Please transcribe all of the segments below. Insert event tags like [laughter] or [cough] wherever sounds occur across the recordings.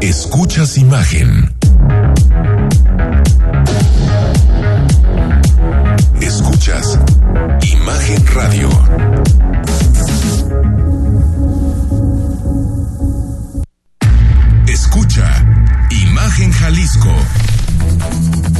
Escuchas imagen. Escuchas Imagen Radio. Escucha Imagen Jalisco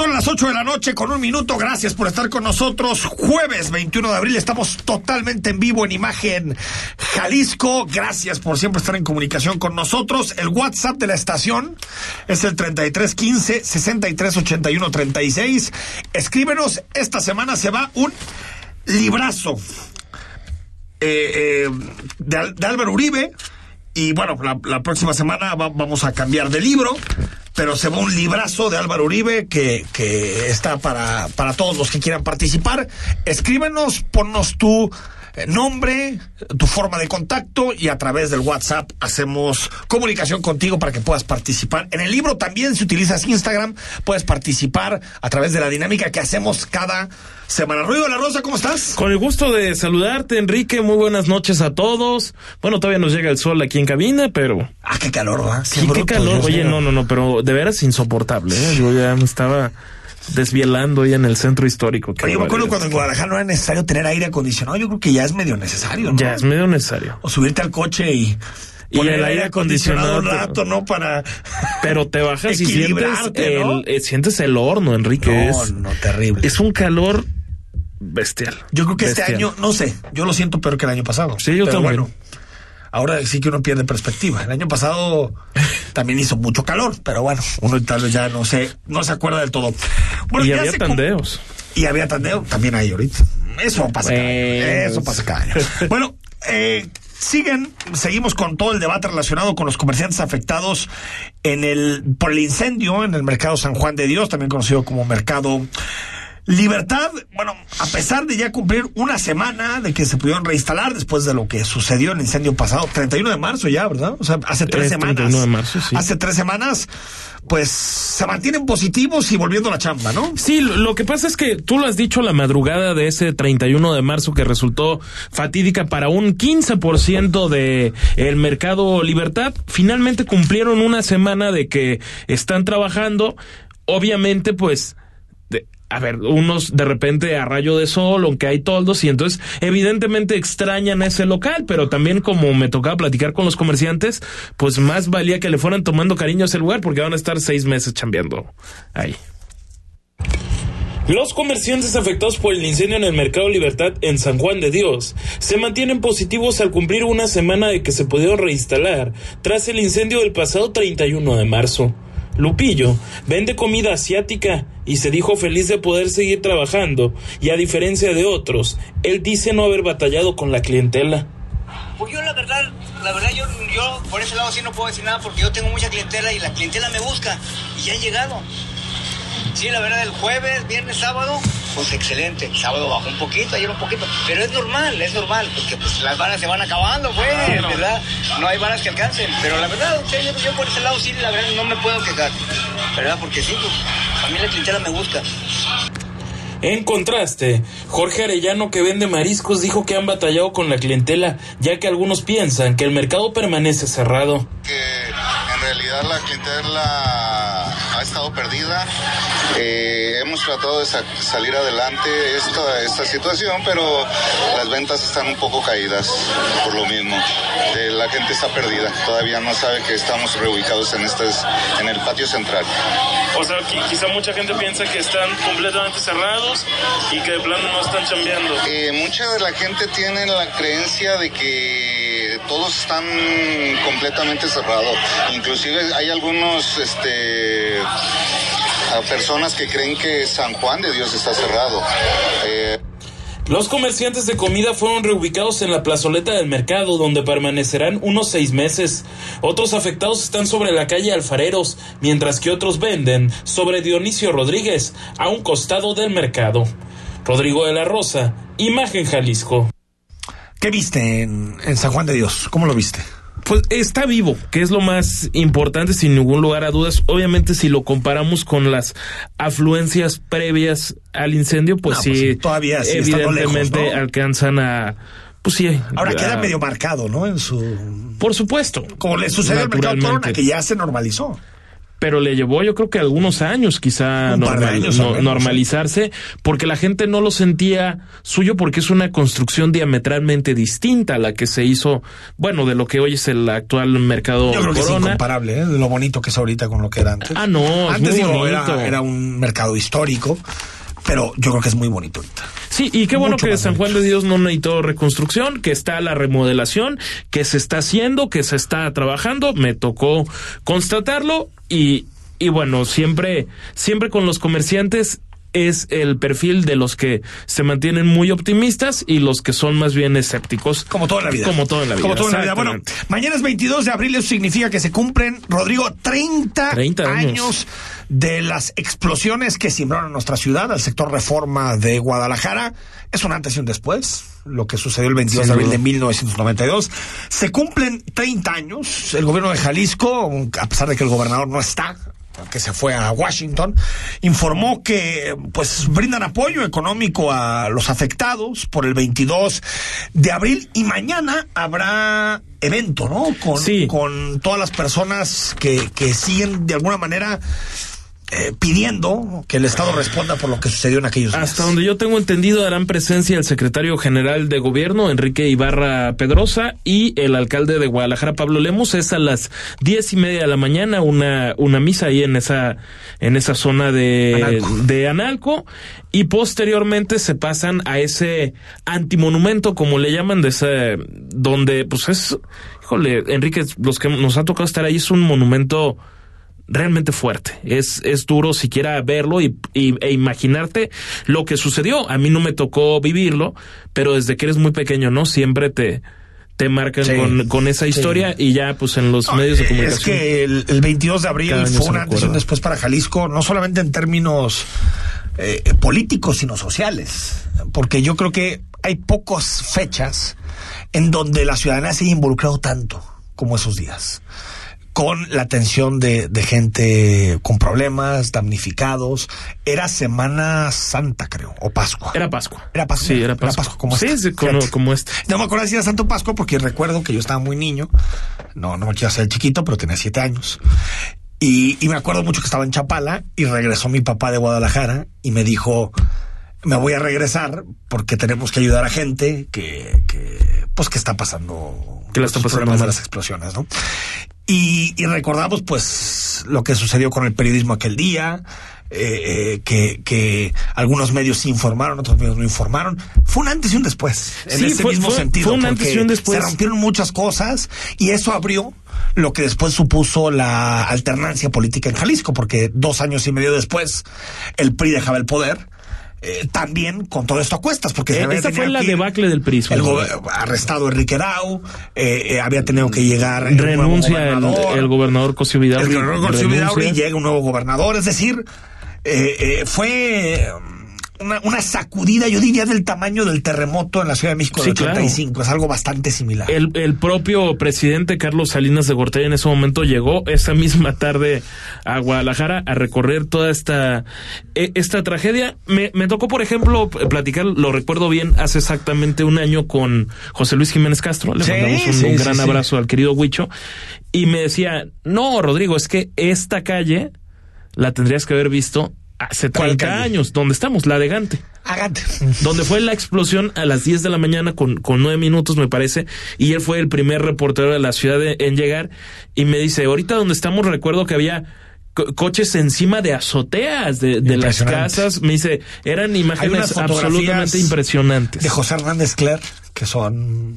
Son las 8 de la noche con un minuto. Gracias por estar con nosotros. Jueves 21 de abril estamos totalmente en vivo en imagen Jalisco. Gracias por siempre estar en comunicación con nosotros. El WhatsApp de la estación es el 3315 6381 36. Escríbenos. Esta semana se va un librazo eh, eh, de, de Álvaro Uribe. Y bueno, la, próxima semana va, vamos a cambiar de libro pero se va un librazo de Álvaro Uribe que, que está para, para todos los que quieran participar. Escríbenos, ponnos eh, nombre, tu forma de contacto y a través del WhatsApp hacemos comunicación contigo para que puedas participar. En el libro también, si utilizas Instagram, puedes participar a través de la dinámica que hacemos cada semana. Ruido de la Rosa, ¿cómo estás? Con el gusto de saludarte, Enrique. Muy buenas noches a todos. Bueno, todavía nos llega el sol aquí en cabina, pero. Ah, qué calor, ¿va? Sí, qué calor. Oye, no, no, no, pero de veras insoportable. ¿eh? Yo ya me estaba desvielando ahí en el centro histórico. Oye, me acuerdo cuando en Guadalajara no era necesario tener aire acondicionado. Yo creo que ya es medio necesario, ¿no? Ya es medio necesario. O subirte al coche y. Y el aire acondicionado un rato, ¿no? Para. [laughs] Pero te bajas y sientes el, eh, sientes el horno, Enrique. No, es, no, terrible. Es un calor bestial. Yo creo que bestial. este año, no sé, yo lo siento peor que el año pasado. Sí, yo Pero también. Bueno, ahora sí que uno pierde perspectiva. El año pasado también hizo mucho calor, pero bueno, uno tal vez ya no sé, no se acuerda del todo. Bueno, y ya había se tandeos. Y había tandeo, también hay ahorita. Eso pasa cada año. Pues. Eso pasa cada año. [laughs] bueno, eh, siguen, seguimos con todo el debate relacionado con los comerciantes afectados en el, por el incendio en el mercado San Juan de Dios, también conocido como mercado Libertad, bueno, a pesar de ya cumplir una semana de que se pudieron reinstalar después de lo que sucedió en el incendio pasado, 31 de marzo ya, ¿verdad? O sea, hace tres Es semanas. 31 de marzo, sí. Hace tres semanas, pues se mantienen positivos y volviendo a la chamba, ¿no? Sí, lo lo que pasa es que tú lo has dicho la madrugada de ese 31 de marzo que resultó fatídica para un 15% de el mercado Libertad. Finalmente cumplieron una semana de que están trabajando. Obviamente, pues, a ver, unos de repente a rayo de sol, aunque hay toldos, y entonces evidentemente extrañan ese local, pero también como me tocaba platicar con los comerciantes, pues más valía que le fueran tomando cariño a ese lugar porque van a estar seis meses chambeando ahí. Los comerciantes afectados por el incendio en el Mercado Libertad en San Juan de Dios se mantienen positivos al cumplir una semana de que se pudieron reinstalar tras el incendio del pasado 31 de marzo. Lupillo vende comida asiática y se dijo feliz de poder seguir trabajando y a diferencia de otros, él dice no haber batallado con la clientela. Pues yo la verdad, la verdad yo, yo por ese lado sí no puedo decir nada porque yo tengo mucha clientela y la clientela me busca y ya han llegado. Sí, la verdad, el jueves, viernes, sábado, pues excelente. El sábado bajó un poquito, ayer un poquito. Pero es normal, es normal, porque pues las varas se van acabando, pues, ¿verdad? No hay varas que alcancen. Pero la verdad, sí, yo, yo por ese lado sí, la verdad, no me puedo quejar. ¿Verdad? Porque sí, pues, a mí la clientela me busca. En contraste, Jorge Arellano que vende mariscos dijo que han batallado con la clientela, ya que algunos piensan que el mercado permanece cerrado. que en realidad la clientela ha estado perdida. Eh, hemos tratado de sa- salir adelante esta, esta situación, pero las ventas están un poco caídas por lo mismo. Eh, la gente está perdida, todavía no sabe que estamos reubicados en, estas, en el patio central. O sea, quizá mucha gente piensa que están completamente cerrados y que de plano no están chambeando. Eh, mucha de la gente tiene la creencia de que todos están completamente cerrados. Inclusive hay algunos este, a personas que creen que San Juan de Dios está cerrado. Eh, los comerciantes de comida fueron reubicados en la plazoleta del mercado, donde permanecerán unos seis meses. Otros afectados están sobre la calle Alfareros, mientras que otros venden sobre Dionisio Rodríguez, a un costado del mercado. Rodrigo de la Rosa, Imagen Jalisco. ¿Qué viste en, en San Juan de Dios? ¿Cómo lo viste? Pues está vivo, que es lo más importante sin ningún lugar a dudas. Obviamente si lo comparamos con las afluencias previas al incendio, pues, No, sí, pues todavía sí, evidentemente lejos, ¿no? alcanzan a... Pues sí. Ahora queda medio marcado, ¿no? En su. Por supuesto. Como le sucedió al mercado. Corona, que ya se normalizó. Pero le llevó yo creo que algunos años quizá de años no- normalizarse porque la gente no lo sentía suyo porque es una construcción diametralmente distinta a la que se hizo, bueno, de lo que hoy es el actual mercado Yo creo que es incomparable, ¿eh? Lo bonito que es ahorita con lo que era antes. Ah, no, es Antes digo, era, era un mercado histórico, pero yo creo que es muy bonito ahorita. Sí, y qué bueno Mucho que San. Juan de Dios no necesitó reconstrucción, que está la remodelación, que se está haciendo, que se está trabajando. Me tocó constatarlo y, y bueno, siempre, siempre con los comerciantes es el perfil de los que se mantienen muy optimistas y los que son más bien escépticos. Como todo en la vida. Como todo en la vida. Como todo en la vida. Bueno, mañana es 22 de abril, eso significa que se cumplen, Rodrigo, 30, 30 años. años de las explosiones que simbraron nuestra ciudad, al sector reforma de Guadalajara. Es un antes y un después, lo que sucedió el 22 Sin de abril de 1992. Se cumplen 30 años. El gobierno de Jalisco, a pesar de que el gobernador no está, que se fue a Washington, informó que pues brindan apoyo económico a los afectados por el 22 de abril y mañana habrá evento, ¿no? Con, Sí. con todas las personas que, que siguen de alguna manera eh, pidiendo que el Estado responda por lo que sucedió en aquellos días. Hasta donde yo tengo entendido darán presencia el secretario general de gobierno, Enrique Ibarra Pedrosa, y el alcalde de Guadalajara, Pablo Lemos. Es a las diez y media de la mañana una, una misa ahí en esa, en esa zona de Analco. de Analco. Y posteriormente se pasan a ese antimonumento, como le llaman, de ese, donde pues es, híjole, Enrique, los que nos ha tocado estar ahí es un monumento realmente fuerte. Es, es duro siquiera verlo y, y- e imaginarte lo que sucedió. A mí no me tocó vivirlo, pero desde que eres muy pequeño, ¿no? Siempre te, te marcan Sí, con, con esa sí. historia y ya pues en los No, medios de comunicación. Es que el, el 22 de abril fue se un antes y un después para Jalisco, no solamente en términos eh, políticos, sino sociales. Porque yo creo que hay pocas fechas en donde la ciudadanía se haya involucrado tanto como esos días. Con la atención de, de gente con problemas, damnificados. Era Semana Santa, creo, o Pascua. Era Pascua. Era Pascua. Sí, era Pascua. como sí, esta. sí, como, como este. No me acuerdo si era Santo Pascua porque recuerdo que yo estaba muy niño. No, no me quiero hacer chiquito, pero tenía siete años. Y, y me acuerdo mucho que estaba en Chapala y regresó mi papá de Guadalajara y me dijo, me voy a regresar porque tenemos que ayudar a gente que, que pues que está pasando, Que pasando problemas de las explosiones, ¿no? Y, y recordamos pues lo que sucedió con el periodismo aquel día, eh, eh, que, que algunos medios informaron, otros medios no informaron. Fue un antes y un después, en Sí, ese fue- mismo fue- sentido. fue un antes y un después. Se rompieron muchas cosas y eso abrió lo que después supuso la alternancia política en Jalisco, porque dos años y medio después el PRI dejaba el poder. Eh, también con todo esto a cuestas, porque Eh, esta fue la debacle del PRI. El arrestado Enrique Rau, eh, eh, había tenido que llegar Renuncia el, gobernador. el gobernador Cosio Vidaurri. El gobernador renuncia. Vidaurri llega un nuevo gobernador, es decir, eh, eh, fue una, una sacudida, yo diría, del tamaño del terremoto en la Ciudad de México del Sí, claro. 85, es algo bastante similar. El, el propio presidente Carlos Salinas de Gortari en ese momento llegó esa misma tarde a Guadalajara a recorrer toda esta, e- esta tragedia. Me, me tocó, por ejemplo, platicar, lo recuerdo bien, hace exactamente un año con José Luis Jiménez Castro. Le Sí, mandamos un, sí, un gran abrazo al querido Huicho. Y me decía, no, Rodrigo, es que esta calle la tendrías que haber visto hace ¿Cuál 30 calle? años, donde estamos, la de Gante Hágate. donde fue la explosión a las 10 de la mañana con, con 9 minutos, me parece, y él fue el primer reportero de la ciudad de- en llegar, y me dice, ahorita donde estamos recuerdo que había co- coches encima de azoteas de, de las casas, me dice, eran imágenes absolutamente impresionantes. De José Hernández Cler, que son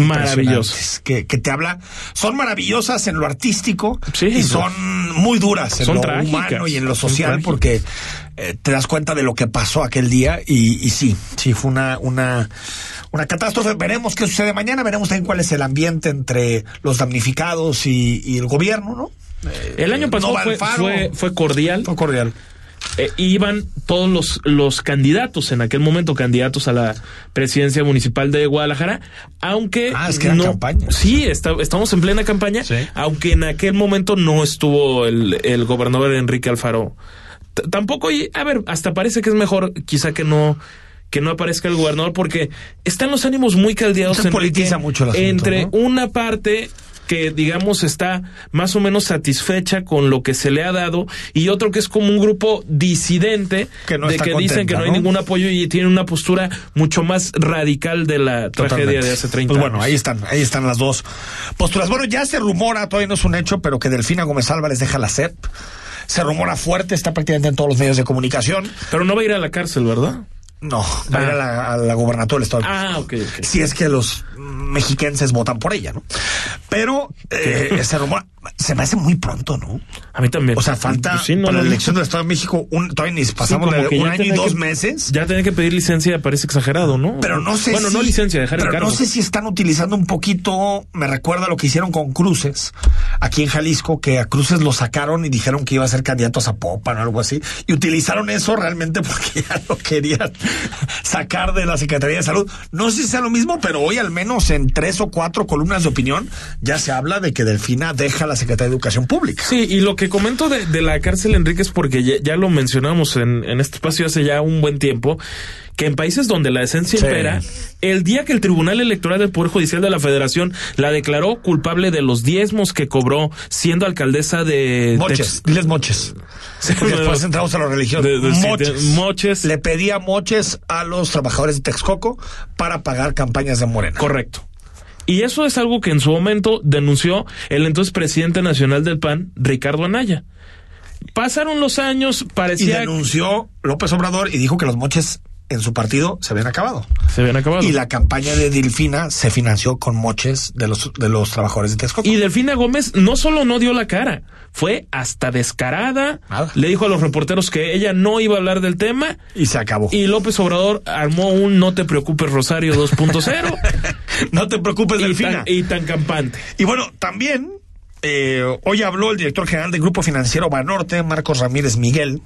Maravillosas. Que, que te habla, son maravillosas en lo artístico Sí, y son muy duras en Son lo trágicas, humano y en lo social porque eh, te das cuenta de lo que pasó aquel día y, y sí, sí, fue una, una, una catástrofe. Veremos qué sucede mañana, veremos también cuál es el ambiente entre los damnificados y, y el gobierno, ¿no? El año pasado Nova fue, fue, fue cordial. Fue cordial. Eh, iban todos los, los candidatos en aquel momento, candidatos a la presidencia municipal de Guadalajara, aunque Ah, es que no, campañas. Sí, está- estamos en plena campaña, Sí. aunque en aquel momento no estuvo el, el gobernador Enrique Alfaro. T- tampoco, y a ver, hasta parece que es mejor quizá que no que no aparezca el gobernador porque están los ánimos muy caldeados Se politiza mucho el asunto, entre ¿no? una parte que digamos está más o menos satisfecha con lo que se le ha dado y otro que es como un grupo disidente Que no de que dicen que no hay ningún apoyo y tienen una postura mucho más radical de la tragedia de hace 30 Pues años. bueno, ahí están, ahí están las dos posturas. Bueno, ya se rumora, todavía no es un hecho, pero que Delfina Gómez Álvarez deja la SEP. Se rumora fuerte, está prácticamente en todos los medios de comunicación. Pero no va a ir a la cárcel, ¿verdad? No, va a ir a la, a la gubernatura del Estado. Ah, ok, ok. Si es que los mexiquenses votan por ella, ¿no? Pero eh, se rumora, se me hace muy pronto, ¿no? A mí también. O sea, falta sí, no, para no, la no. elección del Estado de México, un, todavía ni pasamos Sí, de un año y dos que- meses. Ya tener que pedir licencia parece exagerado, ¿no? Pero no sé Bueno, si, no licencia, dejar el pero cargo. no sé si están utilizando un poquito, me recuerda lo que hicieron con Cruces, aquí en Jalisco, que a Cruces lo sacaron y dijeron que iba a ser candidato a Zapopan o algo así, y utilizaron eso realmente [laughs] porque ya lo querían sacar de la Secretaría de Salud. No sé si sea lo mismo, pero hoy al menos en tres o cuatro columnas de opinión ya se habla de que Delfina deja la Secretaría de Educación Pública. Sí, y lo que comento de, de la cárcel, Enrique, es porque ya, ya lo mencionamos en, en este espacio hace ya un buen tiempo, que en países donde la decencia Sí. impera, el día que el Tribunal Electoral del Poder Judicial de la Federación la declaró culpable de los diezmos que cobró siendo alcaldesa de... Moches, diles moches. Porque después entramos a la religión. De- de- sí, moches. de- moches. Le pedía moches a los trabajadores de Texcoco para pagar campañas de Morena. Correcto. Y eso es algo que en su momento denunció el entonces presidente nacional del PAN, Ricardo Anaya. Pasaron los años, Y parecía denunció López Obrador y dijo que los moches en su partido se habían acabado. se habían acabado. Y la campaña de Delfina se financió con moches de los, de los trabajadores de Texcoco. Y Delfina Gómez no solo no dio la cara, fue hasta descarada. Nada. Le dijo a los reporteros que ella no iba a hablar del tema. Y se acabó. Y López Obrador armó un No te preocupes Rosario 2.0 [laughs] no te preocupes, y, Delfina. tan, y tan campante. Y bueno, también eh, hoy habló el director general del Grupo Financiero Banorte, Marcos Ramírez Miguel,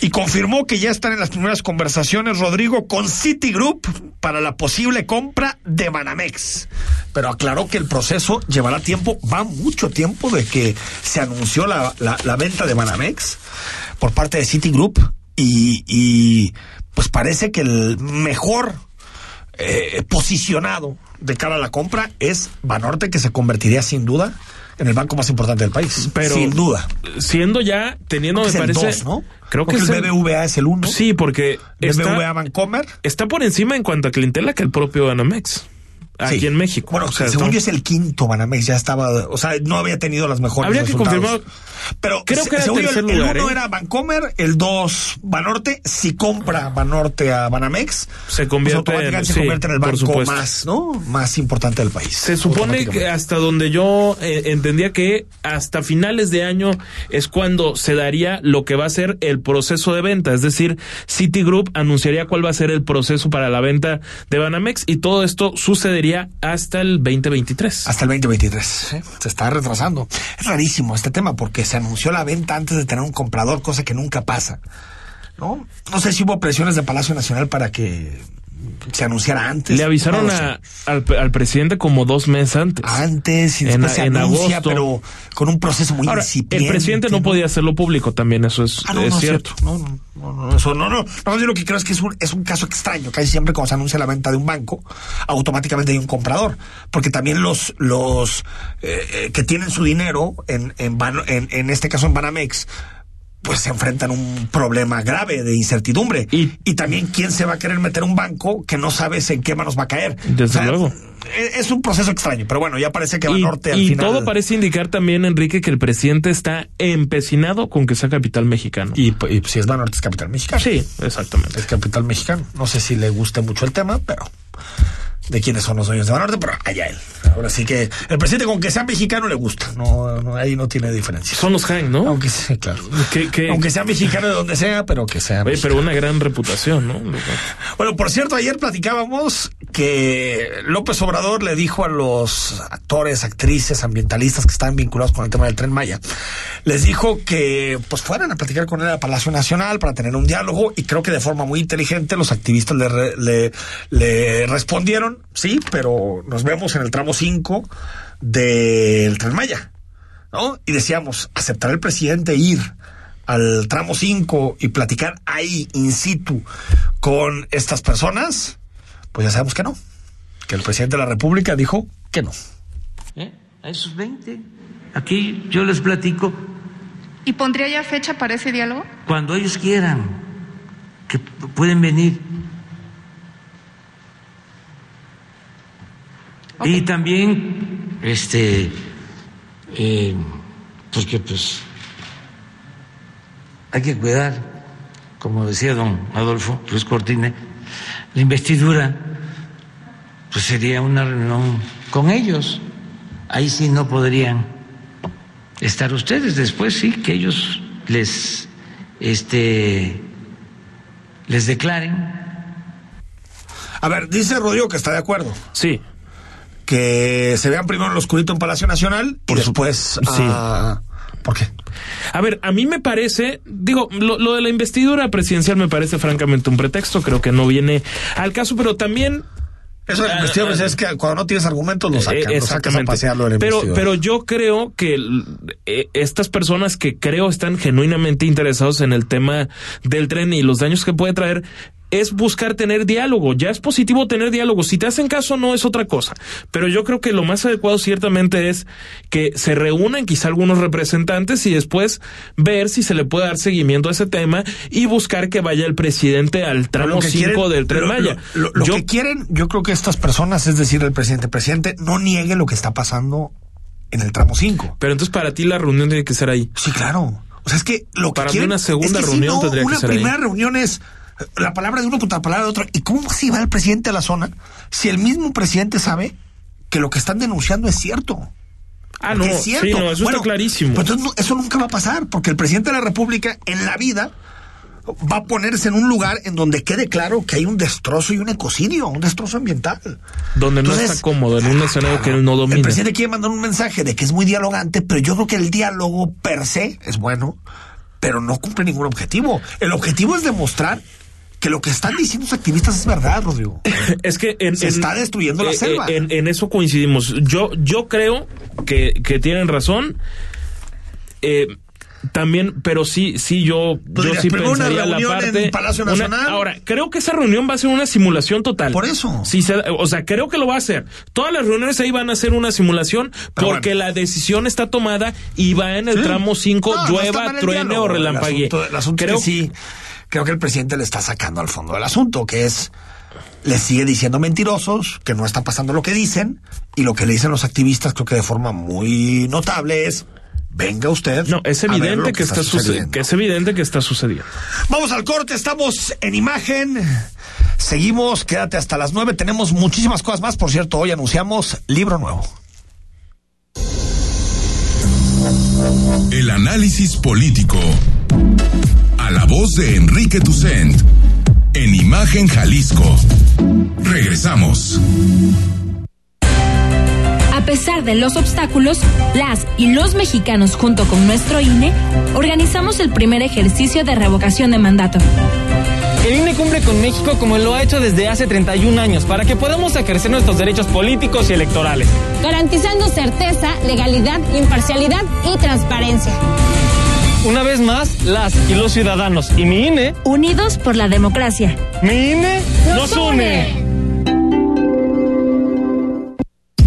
y confirmó que ya están en las primeras conversaciones, Rodrigo, con Citigroup para la posible compra de Banamex. Pero aclaró que el proceso llevará tiempo, va mucho tiempo de que se anunció la, la- venta de Banamex por parte de Citigroup y, y pues parece que el mejor eh, posicionado de cara a la compra es Banorte, que se convertiría sin duda en el banco más importante del país. Pero sin duda. Siendo ya, teniendo, Creo que me es el parece. dos, ¿no? Creo que Porque es el BBVA es el 1. Sí, porque BBVA está, Bancomer. está por encima en cuanto a clientela que el propio Banamex. Aquí Sí. en México. Bueno, O sea, según estamos- yo es el quinto Banamex, ya estaba, o sea, no había tenido las mejores Habría que confirmar. Pero Creo que era según yo, tercer el, uno ¿eh? era Bancomer, el dos Banorte. Si compra Banorte a Banamex, Se convierte pues automáticamente en- se sí, convierte en el banco más, ¿no? Más importante del país. Se supone que hasta donde yo eh, entendía que hasta finales de año es cuando se daría lo que va a ser el proceso de venta. Es decir, Citigroup anunciaría cuál va a ser el proceso para la venta de Banamex y todo esto sucedería hasta el 2023. Hasta el 2023. ¿sí? Se está retrasando. Es rarísimo este tema porque se anunció la venta antes de tener un comprador, cosa que nunca pasa. ¿No? No sé si hubo presiones de Palacio Nacional para que se anunciara antes. Le avisaron No a- al, al presidente como dos meses antes. antes y En- después se en anuncia, agosto. pero con un proceso muy Ahora, incipiente. el presidente no podía hacerlo público también, eso es, Ah, no, es no, cierto. No, no, no, no, eso no, no. No, yo lo que creo es que es un, es un caso extraño. Casi siempre cuando se anuncia la venta de un banco, automáticamente hay un comprador. Porque también los, los eh, eh, que tienen su dinero, en, en, en, en este caso en Banamex, pues se enfrentan a un problema grave de incertidumbre. Y- también quién se va a querer meter un banco que no sabes en qué manos va a caer. Desde luego. Es, es un proceso extraño, pero bueno, ya parece que Y, Banorte al y final... todo parece indicar también, Enrique, que el presidente está empecinado con que sea capital mexicano. Y, y si es Banorte es capital mexicano. sí, exactamente. es capital mexicano. No sé si le guste mucho el tema, pero de quiénes son los dueños de Banorte, pero allá él. Ahora sí que el presidente con que sea mexicano le gusta, no, no ahí no tiene diferencia. Son los Han, ¿no? Aunque sí, claro. Que- que- Aunque sea mexicano de donde sea, pero que sea. Oye, pero una gran reputación, ¿no? Bueno, por cierto, ayer platicábamos que López Obrador le dijo a los actores, actrices, ambientalistas que estaban vinculados con el tema del Tren Maya, les dijo que pues fueran a platicar con él a Palacio Nacional para tener un diálogo y creo que de forma muy inteligente los activistas le, le, le respondieron, sí, pero nos vemos en el tramo 5 del Tren Maya. ¿no? Y decíamos, ¿aceptará el presidente ir al tramo 5 y platicar ahí, in situ, con estas personas? Pues ya sabemos que no. Que el presidente de la República dijo que no. ¿eh? a esos 20. Aquí yo les platico ¿Y pondría ya fecha para ese diálogo? cuando ellos quieran, que pueden venir. Y también, este, eh, porque pues hay que cuidar, como decía don Adolfo Luis Cortine, la investidura, pues sería una reunión con ellos. Ahí sí no podrían estar ustedes. Después sí que ellos les, este, les declaren. A ver, dice Rodrigo que está de acuerdo. Sí. Que se vean primero en lo oscurito en Palacio Nacional y después... Sí. ah, ¿Por qué? A ver, a mí me parece, digo, lo, lo de la investidura presidencial me parece francamente un pretexto, creo que no viene al caso, pero también Eso de la investidura pues, es que cuando no tienes argumentos lo sacan, Eh, lo sacas a pasearlo de la pero, pero yo creo que eh, estas personas que creo están genuinamente interesados en el tema del tren y los daños que puede traer es buscar tener diálogo. Ya es positivo tener diálogo. Si te hacen caso, no es otra cosa. Pero yo creo que lo más adecuado ciertamente es que se reúnan quizá algunos representantes y después ver si se le puede dar seguimiento a ese tema y buscar que vaya el presidente al tramo 5 del tren lo- Maya. Lo, lo- lo Yo- que quieren, yo creo que estas personas, es decir, el presidente, presidente, no niegue lo que está pasando en el tramo 5. pero entonces para ti la reunión tiene que ser ahí. Sí, claro. O sea, es que lo que Para mí una segunda es que reunión si no, tendría que ser ahí. primera reunión es la palabra de uno contra la palabra de otro. ¿Y cómo si va el presidente a la zona si el mismo presidente sabe que lo que están denunciando es cierto? Ah, no, es cierto. sí, no, eso Bueno, está clarísimo. pues entonces eso nunca va a pasar, porque el presidente de la República en la vida va a ponerse en un lugar en donde quede claro que hay un destrozo y un ecocidio, un destrozo ambiental. donde no está cómodo, en un escenario que él no domina. El presidente quiere mandar un mensaje de que es muy dialogante, pero yo creo que el diálogo per se es bueno, pero no cumple ningún objetivo. El objetivo es demostrar que lo que están diciendo los activistas es verdad, Rodrigo. [laughs] es que en, Se en- está destruyendo la eh, selva. eh, En, en eso coincidimos. Yo, yo creo que, que tienen razón. Eh, también, pero sí, sí, yo, yo sí primero una pensaría la parte. en Palacio una- Nacional. ahora, creo que esa reunión va a ser una simulación total. Por eso. Sí, se- o sea, creo que lo va a hacer. Todas las reuniones ahí van a ser una simulación Pero porque bueno. la decisión está tomada y va en el Sí. tramo 5, No, no está llueva, truene o relampaguee. Creo que sí, creo que el presidente le está sacando al fondo del asunto, que es, le sigue diciendo mentirosos, que no está pasando lo que dicen, y lo que le dicen los activistas, creo que de forma muy notable es, venga usted. No, es a ver evidente lo que, está sucediendo. sucediendo. que es evidente que está sucediendo. Vamos al corte, estamos en imagen. Seguimos, quédate hasta las nueve. Tenemos muchísimas cosas más. Por cierto, hoy anunciamos libro nuevo. El análisis político. Voz de Enrique Tucent. En Imagen Jalisco. Regresamos. A pesar de los obstáculos, las y los mexicanos junto con nuestro INE organizamos el primer ejercicio de revocación de mandato. El INE cumple con México como lo ha hecho desde hace 31 años para que podamos ejercer nuestros derechos políticos y electorales. garantizando certeza, legalidad, imparcialidad y transparencia. Una vez más, las y los ciudadanos y mi INE, Unidos por la democracia. mi INE nos une.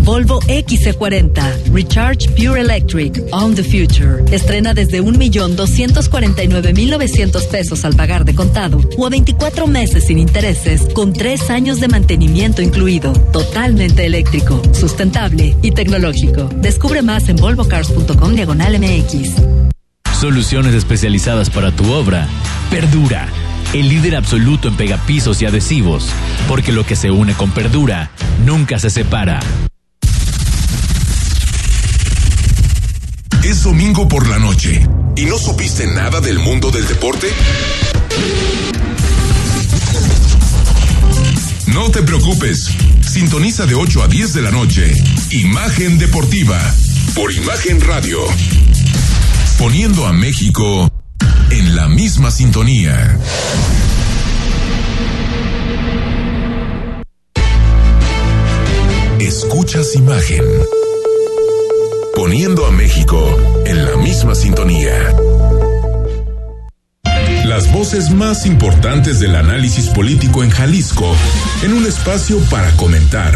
Volvo XC40 Recharge Pure Electric On the Future. Estrena desde 1.249.900 pesos al pagar de contado o a 24 meses sin intereses con 3 años de mantenimiento incluido. Totalmente eléctrico, sustentable y tecnológico. Descubre más en volvocars.com diagonal MX. Soluciones especializadas para tu obra. Perdura. el líder absoluto en pegapisos y adhesivos, porque lo que se une con Perdura nunca se separa. Es domingo por la noche y no supiste nada del mundo del deporte. No te preocupes, sintoniza de 8 a 10 de la noche. Imagen Deportiva por Imagen Radio. Poniendo a México en la misma sintonía. Escuchas imagen. Poniendo a México en la misma sintonía. Las voces más importantes del análisis político en Jalisco, en un espacio para comentar,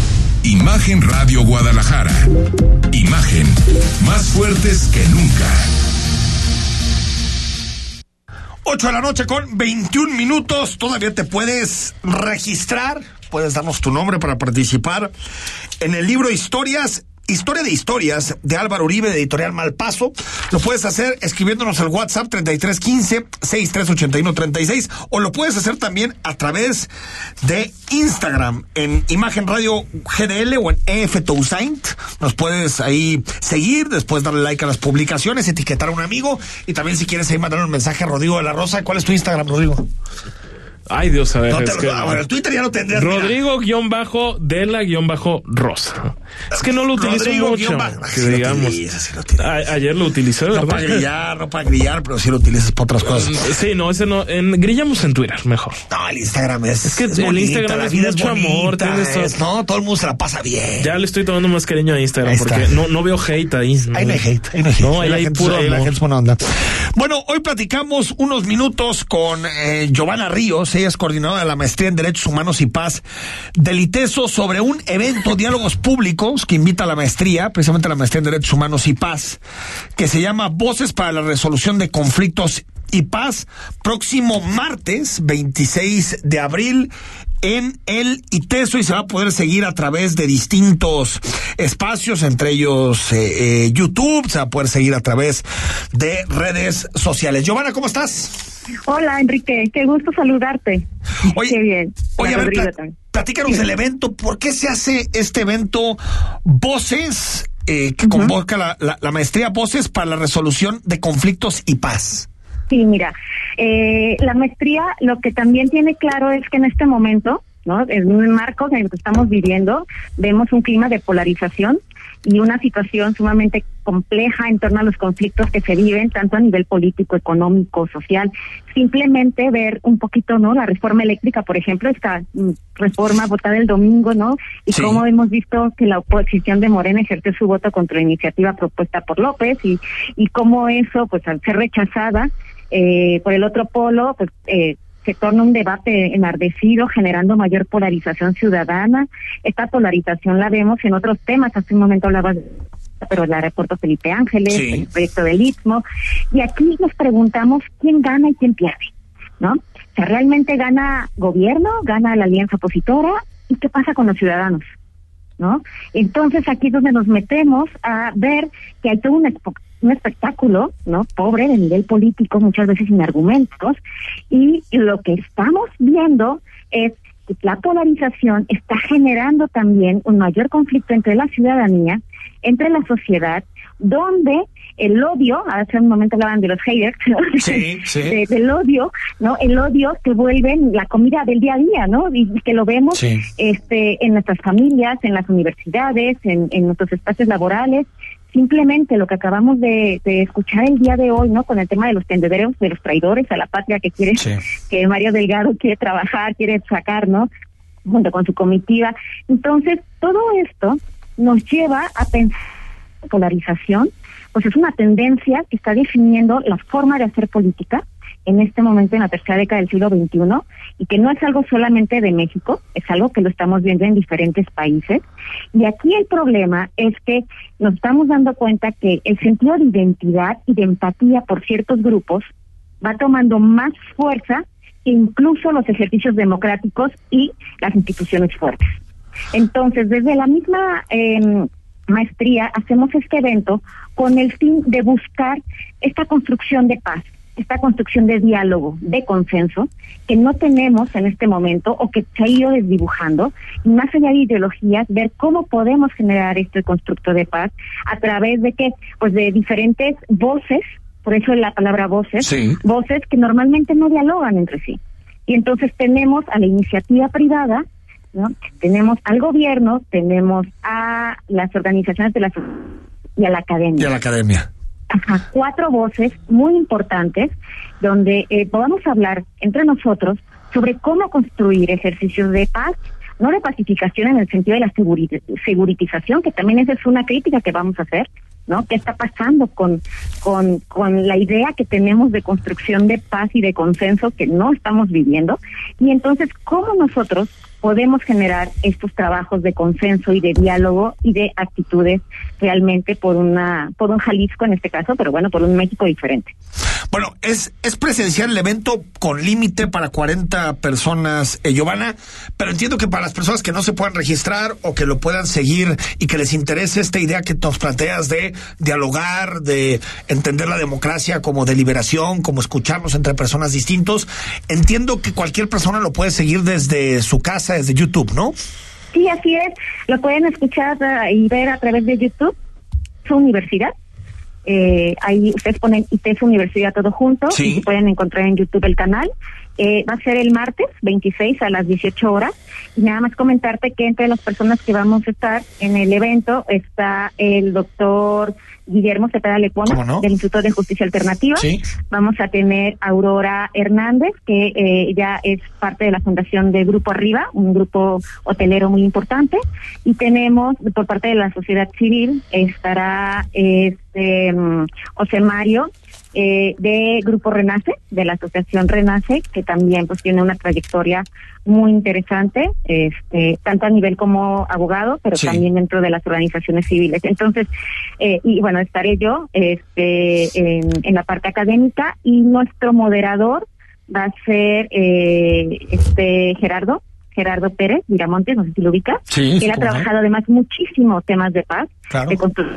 Imagen Radio Guadalajara. Imagen, más fuertes que nunca. 8 de la noche con 21 minutos. Todavía te puedes registrar. Puedes darnos tu nombre para participar en el libro Historias Historia de Historias de Álvaro Uribe de Editorial Malpaso. Lo puedes hacer escribiéndonos al WhatsApp 3315-638136 o lo puedes hacer también a través de Instagram en Imagen Radio GDL o en EF Tousaint. Nos puedes ahí seguir, después darle like a las publicaciones, etiquetar a un amigo y también si quieres ahí mandar un mensaje a Rodrigo de la Rosa. ¿Cuál es tu Instagram, Rodrigo? Ay, Dios, a ver. No es que- ah, bueno, el Twitter ya lo tendrías. mira. Rodrigo-Dela-Rosa. Es que no lo utilizo Rodrigo mucho. bajo- que sí lo utilizas, sí lo utilizas. A- ayer lo utilicé, No ¿verdad? para grillar, no para grillar, pero sí lo utilizas para otras cosas. Sí, no, ese no. En, grillamos en Twitter, mejor. No, el Instagram es. Es que el bonita, Instagram la es vida mucho bonita, amor, tienes es- no, todo el mundo se la pasa bien. Ya le estoy tomando más cariño a Instagram porque no, no veo hate ahí. Ahí no hay hate, ahí no hay hate. No, ahí la hay gente, puro ahí la amor. gente es buena onda. Bueno, hoy platicamos unos minutos con eh, Giovanna Ríos, ella es coordinadora de la Maestría en Derechos Humanos y Paz del ITESO sobre un evento, Diálogos Públicos, que invita a la maestría, precisamente la Maestría en Derechos Humanos y Paz, que se llama Voces para la Resolución de Conflictos y Paz, próximo martes 26 de abril en el ITESO y se va a poder seguir a través de distintos espacios, entre ellos eh, eh, YouTube, se va a poder seguir a través de redes sociales. Giovanna, ¿cómo estás? Hola, Enrique, qué gusto saludarte. Oye, qué bien. Oye, a ver, platícanos del evento. ¿Por qué se hace este evento Voces, eh, que convoca la, la- la maestría Voces para la resolución de conflictos y paz? Sí, mira, eh, la maestría lo que también tiene claro es que en este momento, ¿no? En un marco en el que estamos viviendo, vemos un clima de polarización y una situación sumamente compleja en torno a los conflictos que se viven tanto a nivel político, económico, social. Simplemente ver un poquito, ¿no? La reforma eléctrica, por ejemplo, esta mm, reforma votada el domingo, ¿no? Y Sí. cómo hemos visto que la oposición de Morena ejerció su voto contra la iniciativa propuesta por López y, y cómo eso, pues al ser rechazada eh, por el otro polo, pues eh, se torna un debate enardecido, generando mayor polarización ciudadana. Esta polarización la vemos en otros temas. Hace un momento hablabas de pero el aeropuerto Felipe Ángeles, Sí. el proyecto del Istmo. Y aquí nos preguntamos quién gana y quién pierde, ¿no? O sea, ¿realmente gana gobierno, gana la alianza opositora? ¿Y qué pasa con los ciudadanos? ¿no? Entonces aquí es donde nos metemos a ver que hay todo un, expo- un espectáculo, ¿no? Pobre de nivel político, muchas veces sin argumentos, y lo que estamos viendo es que la polarización está generando también un mayor conflicto entre la ciudadanía, entre la sociedad, donde el odio, hace un momento hablaban de los haters, ¿no? Sí, sí. [laughs] De- del odio, ¿no? El odio se vuelve la comida del día a día, ¿no? Y que lo vemos Sí. este, en nuestras familias, en las universidades, en, en nuestros espacios laborales. Simplemente lo que acabamos de, de escuchar el día de hoy, ¿no? Con el tema de los tendederos, de los traidores a la patria que quiere, que Mario Delgado quiere trabajar, quiere sacar, ¿no? Junto con su comitiva. Entonces, todo esto nos lleva a pensar polarización, pues es una tendencia que está definiendo la forma de hacer política en este momento en la tercera década del siglo XXI y que no es algo solamente de México, es algo que lo estamos viendo en diferentes países. Y aquí el problema es que nos estamos dando cuenta que el sentido de identidad y de empatía por ciertos grupos va tomando más fuerza que incluso los ejercicios democráticos y las instituciones fuertes. Entonces, desde la misma eh, maestría hacemos este evento con el fin de buscar esta construcción de paz, esta construcción de diálogo, de consenso, que no tenemos en este momento o que se ha ido desdibujando, y más allá de ideologías, ver cómo podemos generar este constructo de paz a través de que, pues de diferentes voces, por eso la palabra voces, Sí. voces que normalmente no dialogan entre sí. Y entonces tenemos a la iniciativa privada, ¿no? Tenemos al gobierno, tenemos a las organizaciones de la y a la academia. Y a la academia. Ajá, cuatro voces muy importantes donde eh, podamos hablar entre nosotros sobre cómo construir ejercicios de paz, no de pacificación en el sentido de la seguri- seguritización, que también esa es una crítica que vamos a hacer, ¿no? ¿Qué está pasando con, con, con la idea que tenemos de construcción de paz y de consenso que no estamos viviendo? Y entonces, ¿cómo nosotros podemos generar estos trabajos de consenso y de diálogo y de actitudes realmente por una por un Jalisco en este caso, pero bueno, por un México diferente. Bueno, es, es presencial el evento con límite para 40 personas, eh, Giovanna, pero entiendo que para las personas que no se puedan registrar o que lo puedan seguir y que les interese esta idea que nos planteas de dialogar, de entender la democracia como deliberación, como escucharnos entre personas distintos, entiendo que cualquier persona lo puede seguir desde su casa, desde YouTube, ¿no? Sí, así es. Lo pueden escuchar eh, y ver a través de YouTube, su universidad. Eh, ahí ustedes ponen ITES Universidad todo junto Sí. y pueden encontrar en YouTube el canal. Eh, va a ser el martes 26 a las 18 horas. Y nada más comentarte que entre las personas que vamos a estar en el evento está el doctor Guillermo Cepeda Lepona del Instituto de Justicia Alternativa. Sí. Vamos a tener a Aurora Hernández, que eh, ya es parte de la fundación de Grupo Arriba, un grupo hotelero muy importante. Y tenemos, por parte de la sociedad civil, estará este mm, José Mario eh, de Grupo Renace, de la Asociación Renace, que también pues tiene una trayectoria muy interesante, este, tanto a nivel como abogado, pero Sí. también dentro de las organizaciones civiles. Entonces, eh, y bueno, estaré yo este, en, en la parte académica y nuestro moderador va a ser eh, este Gerardo. Gerardo Pérez Miramontes, no sé si lo ubicas. Sí, Él ha trabajado además muchísimo temas de paz, Claro. de constru-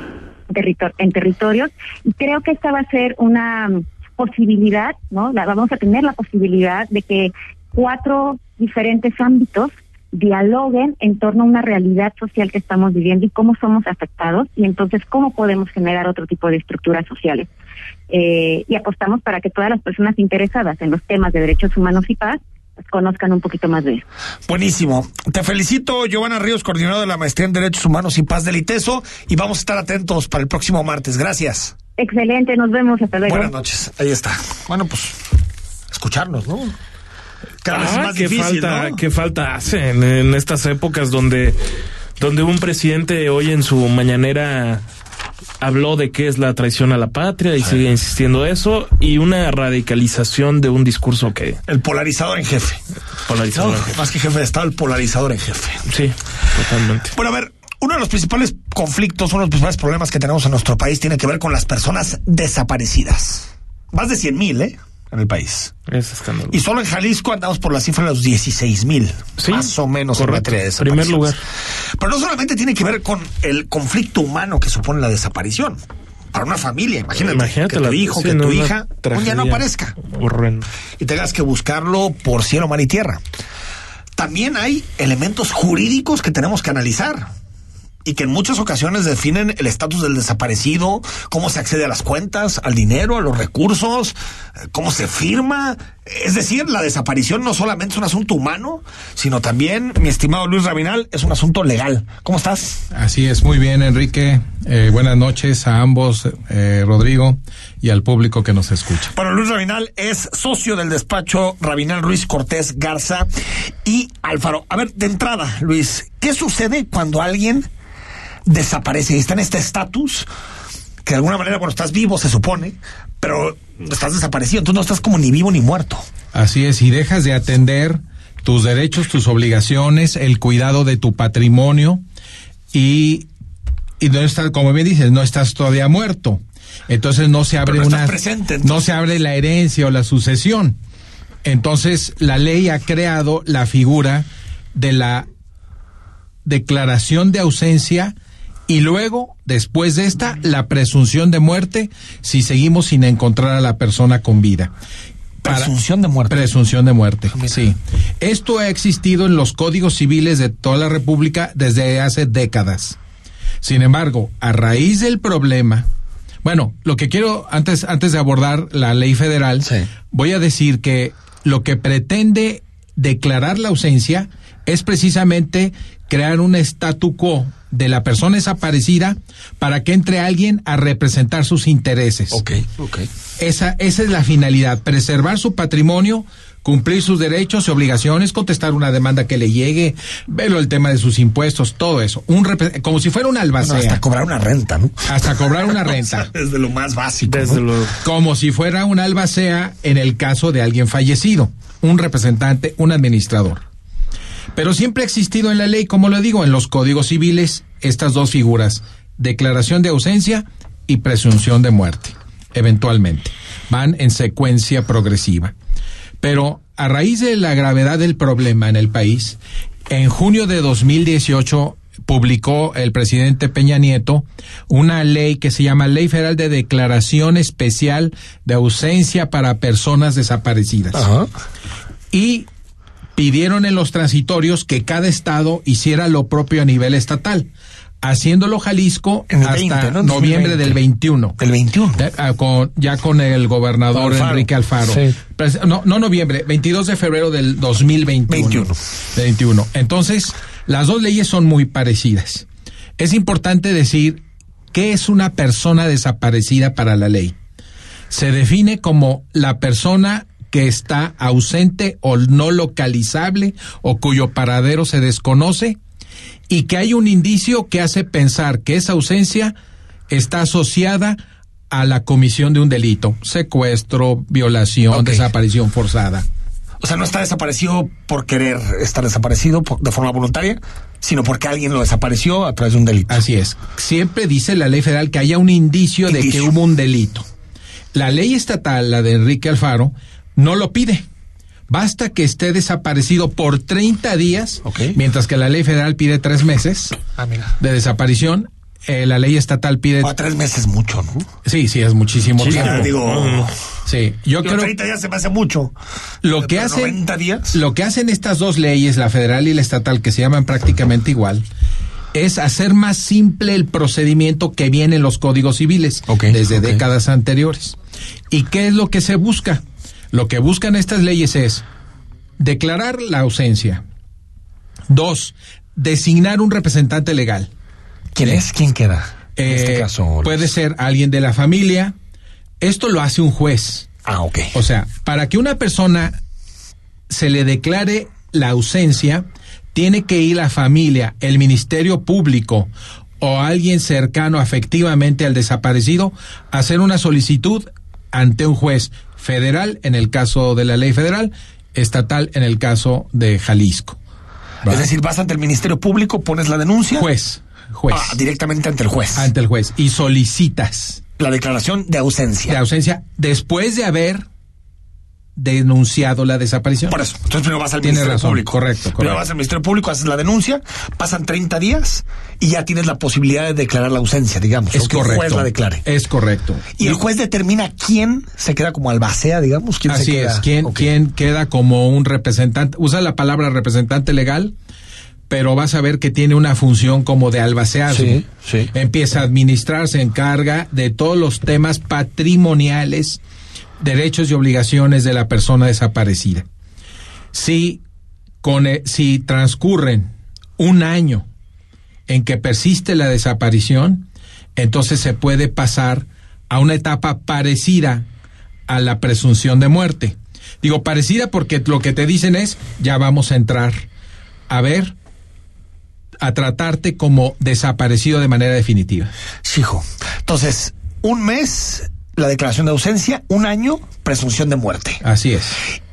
territor- en territorios, y creo que esta va a ser una mm, posibilidad, ¿no? La, vamos a tener la posibilidad de que cuatro diferentes ámbitos dialoguen en torno a una realidad social que estamos viviendo y cómo somos afectados y entonces cómo podemos generar otro tipo de estructuras sociales. Eh, y apostamos para que todas las personas interesadas en los temas de derechos humanos y paz conozcan un poquito más de eso. Buenísimo. Te felicito, Giovanna Ríos, coordinadora de la Maestría en Derechos Humanos y Paz del ITESO, y vamos a estar atentos para el próximo martes. Gracias. Excelente, nos vemos, hasta luego. Buenas noches. Ahí está. Bueno, pues escucharnos, ¿no? Cada vez Ah, más qué difícil, falta, ¿no? qué falta hacen en estas épocas donde, donde un presidente hoy en su mañanera habló de qué es la traición a la patria y sigue insistiendo eso y una radicalización de un discurso que El polarizador en jefe. polarizado. No, más que jefe de Estado, el polarizador en jefe. Sí, totalmente. Bueno, a ver, uno de los principales conflictos, uno de los principales problemas que tenemos en nuestro país tiene que ver con las personas desaparecidas. Más de 100 mil, ¿eh? En el país. Es escándalo. Y solo en Jalisco andamos por la cifra de los 16 mil. Sí, más o menos en correcto. materia de Primer lugar. Pero no solamente tiene que ver con el conflicto humano que supone la desaparición. Para una familia, imagínate, Imagínate que tu la- hijo, sí, que no, tu hija un día no aparezca Horrendo. y tengas que buscarlo por cielo, mar y tierra. También hay elementos jurídicos que tenemos que analizar y que en muchas ocasiones definen el estatus del desaparecido, cómo se accede a las cuentas, al dinero, a los recursos, eh, cómo se firma. Es decir, la desaparición no solamente es un asunto humano, sino también, mi estimado Luis Rabinal, es un asunto legal. ¿Cómo estás? Así es, muy bien, Enrique. Eh, buenas noches a ambos, eh, Rodrigo, y al público que nos escucha. Bueno, Luis Rabinal es socio del despacho Rabinal Ruiz Cortés Garza y Alfaro. A ver, de entrada, Luis, ¿qué sucede cuando alguien desaparece y está en este estatus? que de alguna manera, bueno, estás vivo, se supone, pero estás desaparecido, entonces no estás como ni vivo ni muerto. Así es, y dejas de atender tus derechos, tus obligaciones, el cuidado de tu patrimonio y, y no estás, como bien dices, no estás todavía muerto. Entonces no se abre no una presente, no se abre la herencia o la sucesión. Entonces la ley ha creado la figura de la declaración de ausencia y luego, después de esta, la presunción de muerte si seguimos sin encontrar a la persona con vida. Presunción de muerte. Presunción de muerte, sí. Esto ha existido en los códigos civiles de toda la República desde hace décadas. Sin embargo, a raíz del problema, bueno, lo que quiero, antes, antes de abordar la ley federal, voy a decir que lo que pretende declarar la ausencia es precisamente crear un statu quo de la persona desaparecida para que entre alguien a representar sus intereses. Ok, ok. Esa, esa es la finalidad, preservar su patrimonio, cumplir sus derechos y obligaciones, contestar una demanda que le llegue, verlo el tema de sus impuestos, todo eso. Un como si fuera un albacea. Bueno, hasta cobrar una renta, ¿no? Hasta cobrar una renta. [laughs] Desde lo más básico. Desde ¿no? lo- Como si fuera un albacea en el caso de alguien fallecido, un representante, un administrador. Pero siempre ha existido en la ley, como lo digo, en los códigos civiles, estas dos figuras, declaración de ausencia y presunción de muerte, eventualmente. Van en secuencia progresiva. Pero a raíz de la gravedad del problema en el país, en junio de 2018 publicó el presidente Peña Nieto una ley que se llama Ley Federal de Declaración Especial de Ausencia para Personas Desaparecidas. Y pidieron en los transitorios que cada estado hiciera lo propio a nivel estatal, haciéndolo Jalisco En hasta 20, ¿no? noviembre 2020. del 21. El 21. Eh, ah, con- ya con el gobernador Alfaro. Enrique Alfaro. Sí. Pres- No, no noviembre, 22 de febrero del 2021. 21. 21. Entonces, las dos leyes son muy parecidas. Es importante decir qué es una persona desaparecida para la ley. Se define como la persona que está ausente o no localizable o cuyo paradero se desconoce y que hay un indicio que hace pensar que esa ausencia está asociada a la comisión de un delito, secuestro, violación, desaparición forzada. O sea, no está desaparecido por querer estar desaparecido por- de forma voluntaria, sino porque alguien lo desapareció a través de un delito. Así es. Siempre dice la ley federal que haya un indicio, de que hubo un delito. La ley estatal, la de Enrique Alfaro, no lo pide. Basta que esté desaparecido por 30 días, mientras que la ley federal pide tres meses Ah, mira. de desaparición. eh, la ley estatal pide. A tres meses mucho, ¿no? Sí, sí, es muchísimo Sí, tiempo. digo, Sí, yo creo 30 días se me hace mucho. lo que Pero hace 90 días. lo que hacen estas dos leyes, la federal y la estatal, que se llaman prácticamente igual, es hacer más simple el procedimiento que viene en los códigos civiles desde décadas anteriores. ¿Y qué es lo que se busca? Lo que buscan estas leyes es declarar la ausencia. Dos, designar un representante legal. ¿Quién es? ¿Quién queda? En Eh, este caso. Luis. puede ser alguien de la familia. Esto lo hace un juez. Ah, ok. O sea, para que una persona se le declare la ausencia, tiene que ir la familia, el Ministerio Público o alguien cercano afectivamente al desaparecido a hacer una solicitud ante un juez federal en el caso de la ley federal, estatal en el caso de Jalisco. Es decir, vas ante el Ministerio Público, pones la denuncia. Juez, juez, Ah, directamente ante el juez. ante el juez y solicitas la declaración de ausencia. de ausencia después de haber denunciado la desaparición. Por eso. Entonces primero vas al Tiene Ministerio razón, Público. correcto, Primero correcto. vas al Ministerio Público, haces la denuncia, pasan 30 días y ya tienes la posibilidad de declarar la ausencia, digamos. Es o que correcto. el juez la declare. Es correcto. Y el juez determina quién se queda como albacea, digamos. ¿Quién se Así queda? es. ¿Quién, quién queda como un representante? Usa la palabra representante legal, pero vas a ver que tiene una función como de albaceazgo. Sí, sí. Empieza a administrar, se encarga de todos los temas patrimoniales, derechos y obligaciones de la persona desaparecida. Si, con, e- si transcurren un año en que persiste la desaparición, entonces se puede pasar a una etapa parecida a la presunción de muerte. Digo parecida porque lo que te dicen es, ya vamos a entrar a ver, a tratarte como desaparecido de manera definitiva. Hijo. Entonces, un mes la declaración de ausencia, un año presunción de muerte. Así es.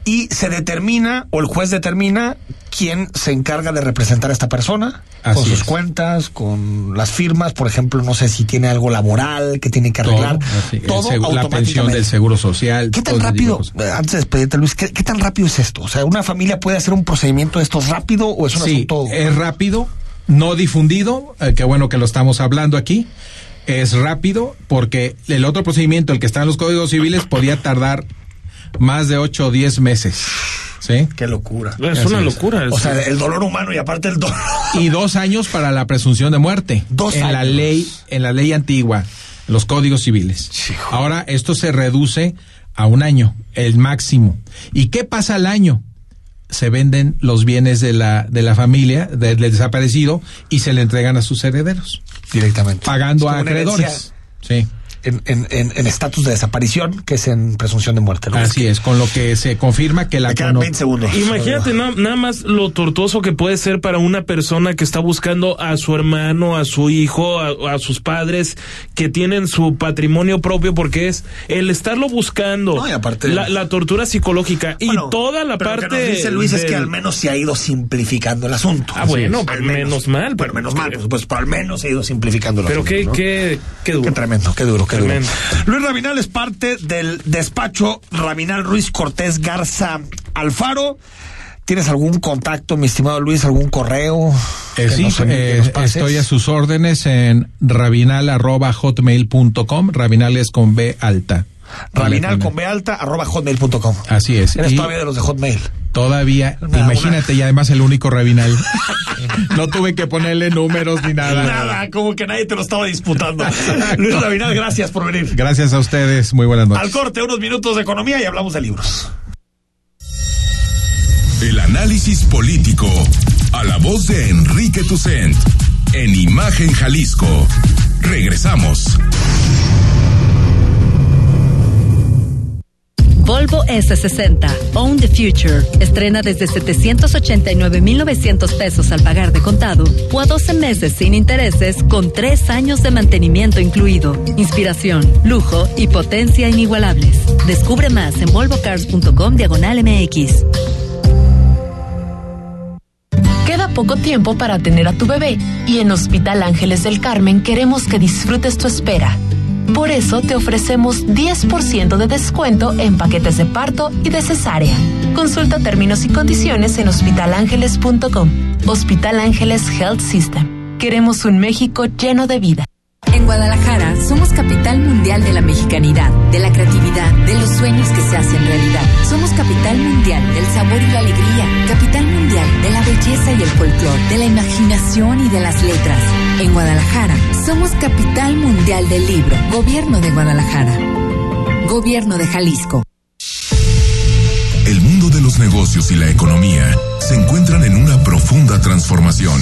Y se determina, o el juez determina, quién se encarga de representar a esta persona, con sus es. cuentas, con las firmas, por ejemplo, no sé si tiene algo laboral que tiene que arreglar. Todo, segu- la pensión automáticamente. del seguro social. ¿Qué tan rápido, eh, antes de despedirte Luis, ¿qué, qué tan rápido es esto? O sea, ¿una familia puede hacer un procedimiento de estos rápido o es un Sí, asunto...? es rápido, no difundido, eh, qué bueno que lo estamos hablando aquí. Es rápido porque el otro procedimiento, el que está en los códigos civiles, podía tardar más de 8 o 10 meses. ¿Sí? Qué locura. Es Así una es. locura. O sea, el dolor humano y aparte el dolor... Y dos años para la presunción de muerte. Dos en la años. ley, en la ley antigua, los códigos civiles. Ahora esto se reduce a un año, el máximo. ¿Y qué pasa al año? Se venden los bienes de la, de la familia, del desaparecido, y se le entregan a sus herederos, Directamente. pagando a acreedores. Sí. En en- en- en estatus de desaparición, que es en presunción de muerte. ¿no? Así es, con lo que se confirma que la Me quedan cono- 20 segundos. Imagínate na- nada más lo tortuoso que puede ser para una persona que está buscando a su hermano, a su hijo, a, a sus padres que tienen su patrimonio propio, porque es el estarlo buscando, No, y aparte- la, la tortura psicológica y Bueno, toda la pero lo parte. que nos dice Luis es que al menos se ha ido simplificando el asunto. Ah, bueno, Al pero menos mal, Pero pero- menos mal, por supuesto, pero al menos se ha ido simplificando el Pero asunto. qué, ¿no? qué, qué duro. Qué tremendo, qué duro, Tremendo. Luis Rabinal es parte del despacho Rabinal Ruiz Cortés Garza Alfaro. ¿Tienes algún contacto, mi estimado Luis, algún correo? Eh, sí, nos- eh, estoy a sus órdenes en rabinal.hotmail.com. Rabinal es con B alta. Rabinal con B alta, arroba hotmail.com. Así es. Eres Y todavía de los de Hotmail. todavía, imagínate, y además el único Rabinal. [laughs] no tuve que ponerle números ni nada. Nada, como que nadie te lo estaba disputando. [laughs] Luis Rabinal, gracias por venir. Gracias a ustedes. Muy buenas noches. Al corte, unos minutos de economía y hablamos de libros. El análisis político. A la voz de Enrique Tucent. En Imagen Jalisco. Regresamos. Volvo S60, Own the Future. Estrena desde 789,900 pesos al pagar de contado o a 12 meses sin intereses con 3 años de mantenimiento incluido. Inspiración, lujo y potencia inigualables. Descubre más en volvocars.com diagonal MX. Queda poco tiempo para tener a tu bebé y en Hospital Ángeles del Carmen queremos que disfrutes tu espera. Por eso te ofrecemos 10% de descuento en paquetes de parto y de cesárea. Consulta términos y condiciones en hospitalangeles.com. Hospital Ángeles Health System. Queremos un México lleno de vida. En Guadalajara somos capital mundial de la mexicanidad, de la creatividad, de los sueños que se hacen realidad. Somos capital mundial del sabor y la alegría, capital mundial de la belleza y el folclor, de la imaginación y de las letras. En Guadalajara somos capital mundial del libro, gobierno de Guadalajara, gobierno de Jalisco. El mundo de los negocios y la economía se encuentran en una profunda transformación.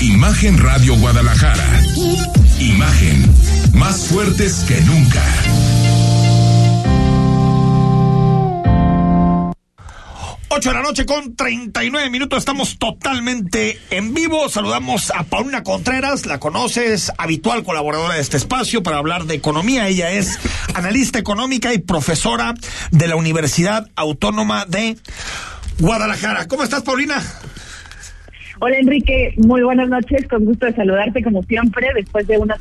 Imagen Radio Guadalajara. Imagen, más fuertes que nunca. Ocho de la noche con 39 minutos, estamos totalmente en vivo. Saludamos a Paulina Contreras, la conoces, habitual colaboradora de este espacio para hablar de economía. Ella es analista económica y profesora de la Universidad Autónoma de Guadalajara. ¿Cómo estás, Paulina? Hola Enrique, muy buenas noches, con gusto de saludarte como siempre después de una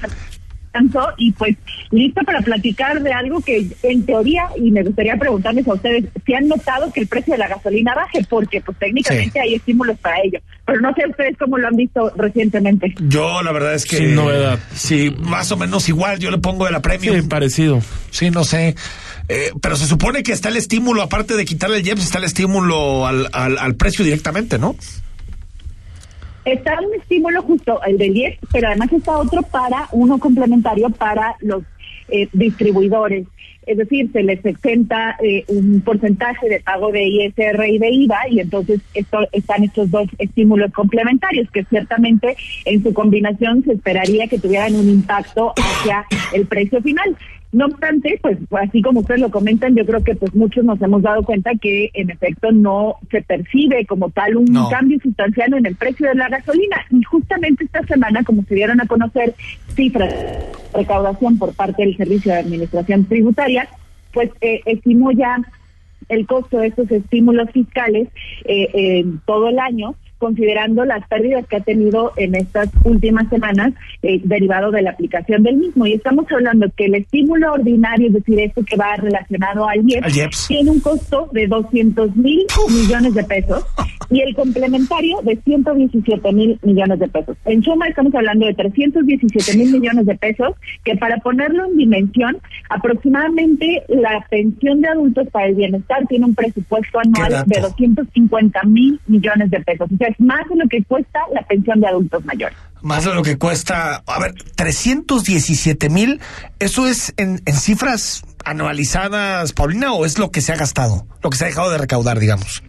descanso y pues listo para platicar de algo que en teoría, y me gustaría preguntarles a ustedes, si han notado que el precio de la gasolina baje, porque pues técnicamente hay estímulos para ello, pero no sé ustedes cómo lo han visto recientemente. Yo la verdad es que... Sin novedad. Sí, más o menos igual, yo le pongo de la premio. Sí, parecido. Sí, no sé. Eh, pero se supone que está el estímulo, aparte de quitarle el IEPS, está el estímulo al, al, al precio directamente, ¿no? Está un estímulo justo, el del 10, pero además está otro para, uno complementario para los eh, distribuidores. Es decir, se les exenta eh, un porcentaje de pago de ISR y de IVA y entonces esto, están estos dos estímulos complementarios que ciertamente en su combinación se esperaría que tuvieran un impacto hacia el precio final. No obstante, pues así como ustedes lo comentan, yo creo que pues muchos nos hemos dado cuenta que en efecto no se percibe como tal un No. cambio sustancial en el precio de la gasolina. Y justamente esta semana, como se dieron a conocer cifras de recaudación por parte del Servicio de Administración Tributaria, pues eh, estimó ya el costo de estos estímulos fiscales eh, en todo el año considerando las pérdidas que ha tenido en estas últimas semanas eh, derivado de la aplicación del mismo. Y estamos hablando que el estímulo ordinario, es decir, esto que va relacionado al IEPS, Al IEPS. tiene un costo de 200 mil millones de pesos [laughs] y el complementario de 117 mil millones de pesos. En suma, estamos hablando de 317 mil millones de pesos, que para ponerlo en dimensión, aproximadamente la pensión de adultos para el bienestar tiene un presupuesto anual de 250 mil millones de pesos. O sea, es más de lo que cuesta la pensión de adultos mayores. Más de lo que cuesta, a ver, 317 mil, ¿eso es en, en cifras anualizadas, Paulina, o es lo que se ha gastado, lo que se ha dejado de recaudar, digamos?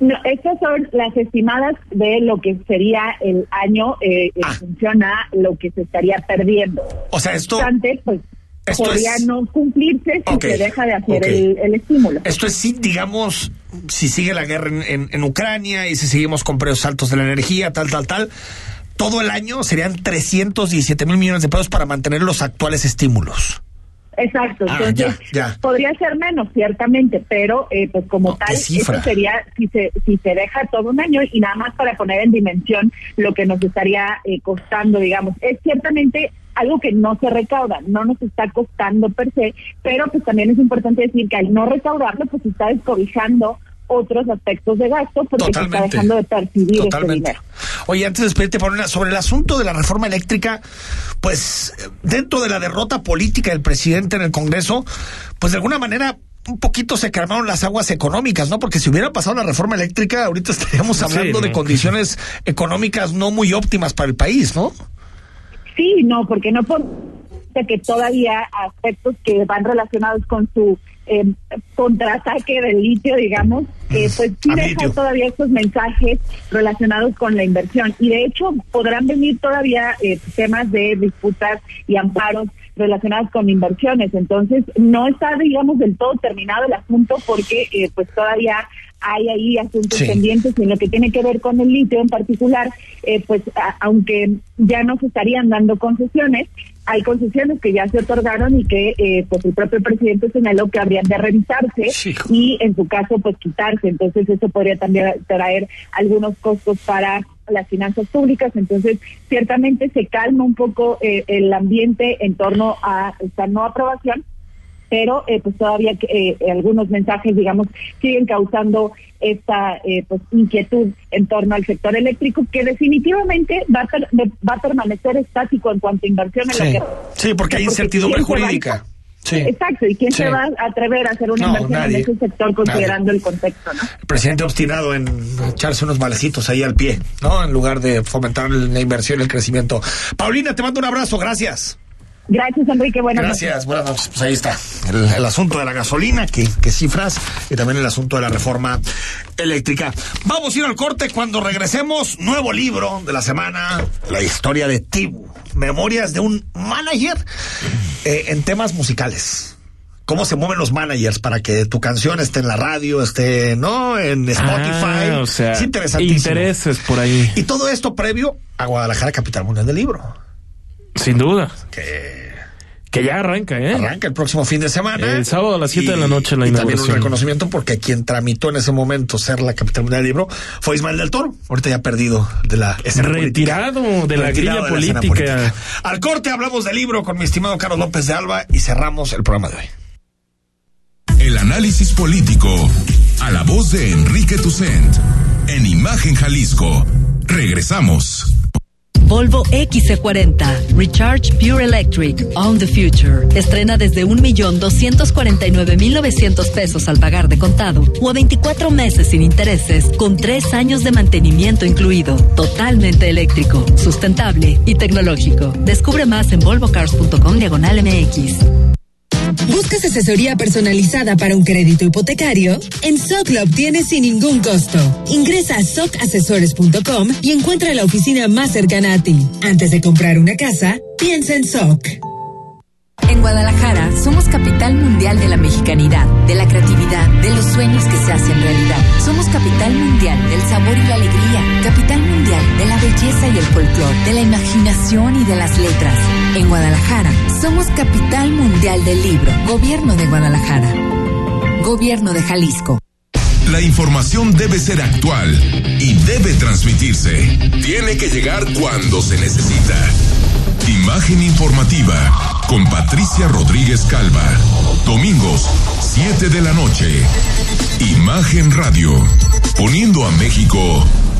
No, estas son las estimadas de lo que sería el año eh, en función a lo que se estaría perdiendo. O sea, esto... Pues esto podría es- no cumplirse si se deja de hacer el, el estímulo. Esto es sí, digamos, si sigue la guerra en, en- en Ucrania y si seguimos con precios altos de la energía, tal, tal, tal, todo el año serían 317 mil millones de pesos para mantener los actuales estímulos. Exacto, Ah, entonces ya, ya. podría ser menos, ciertamente, pero eh, pues como tal, cifra. eso sería si se, si se deja todo un año y nada más para poner en dimensión lo que nos estaría eh, costando, digamos. Es ciertamente algo que no se recauda, no nos está costando per se, pero pues también es importante decir que al no recaudarlo, pues se está descobijando otros aspectos de gasto porque se está dejando de percibir ese Totalmente. dinero. Oye, antes de despedirte, Paulina, sobre el asunto de la reforma eléctrica, pues dentro de la derrota política del presidente en el Congreso, pues de alguna manera un poquito se calmaron las aguas económicas, ¿no? Porque si hubiera pasado la reforma eléctrica, ahorita estaríamos Sí, hablando de condiciones económicas no muy óptimas para el país, ¿no? Sí, no, porque no por que todavía aspectos que van relacionados con su eh, contraataque del litio, digamos, eh, pues sí A deja litio. todavía estos mensajes relacionados con la inversión. Y de hecho podrán venir todavía eh, temas de disputas y amparos relacionados con inversiones. Entonces no está, digamos, del todo terminado el asunto porque eh, pues todavía hay ahí asuntos Sí. pendientes en lo que tiene que ver con el litio en particular, eh, pues a- aunque ya no se estarían dando concesiones, hay concesiones que ya se otorgaron y que eh, pues el propio presidente señaló que habrían de revisarse y en su caso pues quitarse. Entonces eso podría también traer algunos costos para las finanzas públicas. Entonces ciertamente se calma un poco eh, el ambiente en torno a esta no aprobación pero eh, pues todavía eh, algunos mensajes, digamos, siguen causando esta eh, pues inquietud en torno al sector eléctrico que definitivamente va a, per- va a permanecer estático en cuanto a inversión en Sí, la que sí porque hay incertidumbre ¿quién se va a- jurídica. Sí. Exacto, ¿y quién Sí. se va a atrever a hacer una No, inversión nadie. en ese sector considerando el contexto, no? El presidente obstinado en echarse unos malecitos ahí al pie, ¿no? En lugar de fomentar la inversión y el crecimiento. Paulina, te mando un abrazo, gracias. Gracias, Enrique. Buenas noches. Gracias, buenas noches. Pues ahí está el, el asunto de la gasolina, que, que cifras, y también el asunto de la reforma eléctrica. Vamos a ir al corte cuando regresemos. Nuevo libro de la semana, la historia de Tibu, memorias de un manager eh, en temas musicales. Cómo se mueven los managers para que tu canción esté en la radio, esté, ¿no? En Spotify. Ah, o sea, es interesantísimo. intereses por ahí. Y todo esto previo a Guadalajara, capital mundial del libro. Sin duda. Que ya arranca, ¿eh? Arranca el próximo fin de semana. El sábado a las 7 de la noche la y también inauguración. un reconocimiento porque quien tramitó en ese momento ser la capital mundial del libro fue Ismael del Toro. Ahorita ya perdido de la escena Retirado política. de la Retirado grilla de escena política. Al corte hablamos del libro con mi estimado Carlos López de Alba y cerramos el programa de hoy. El análisis político a la voz de Enrique Tucent en Imagen Jalisco. Regresamos. Volvo XC40 Recharge Pure Electric On the Future. Estrena desde 1.249.900 pesos al pagar de contado o a 24 meses sin intereses con 3 años de mantenimiento incluido. Totalmente eléctrico, sustentable y tecnológico. Descubre más en volvocars.com diagonal MX. ¿Buscas asesoría personalizada para un crédito hipotecario? En SOC lo obtienes sin ningún costo. Ingresa a socasesores.com y encuentra la oficina más cercana a ti. Antes de comprar una casa, piensa en SOC. En Guadalajara somos capital mundial de la mexicanidad, de la creatividad, de los sueños que se hacen realidad. Somos capital mundial del sabor y la alegría, capital mundial de la belleza y el folclor, de la imaginación y de las letras. En Guadalajara somos capital mundial del libro, gobierno de Guadalajara, gobierno de Jalisco. La información debe ser actual y debe transmitirse. Tiene que llegar cuando se necesita. Imagen informativa con Patricia Rodríguez Calva. Domingos, 7 de la noche. Imagen Radio. Poniendo a México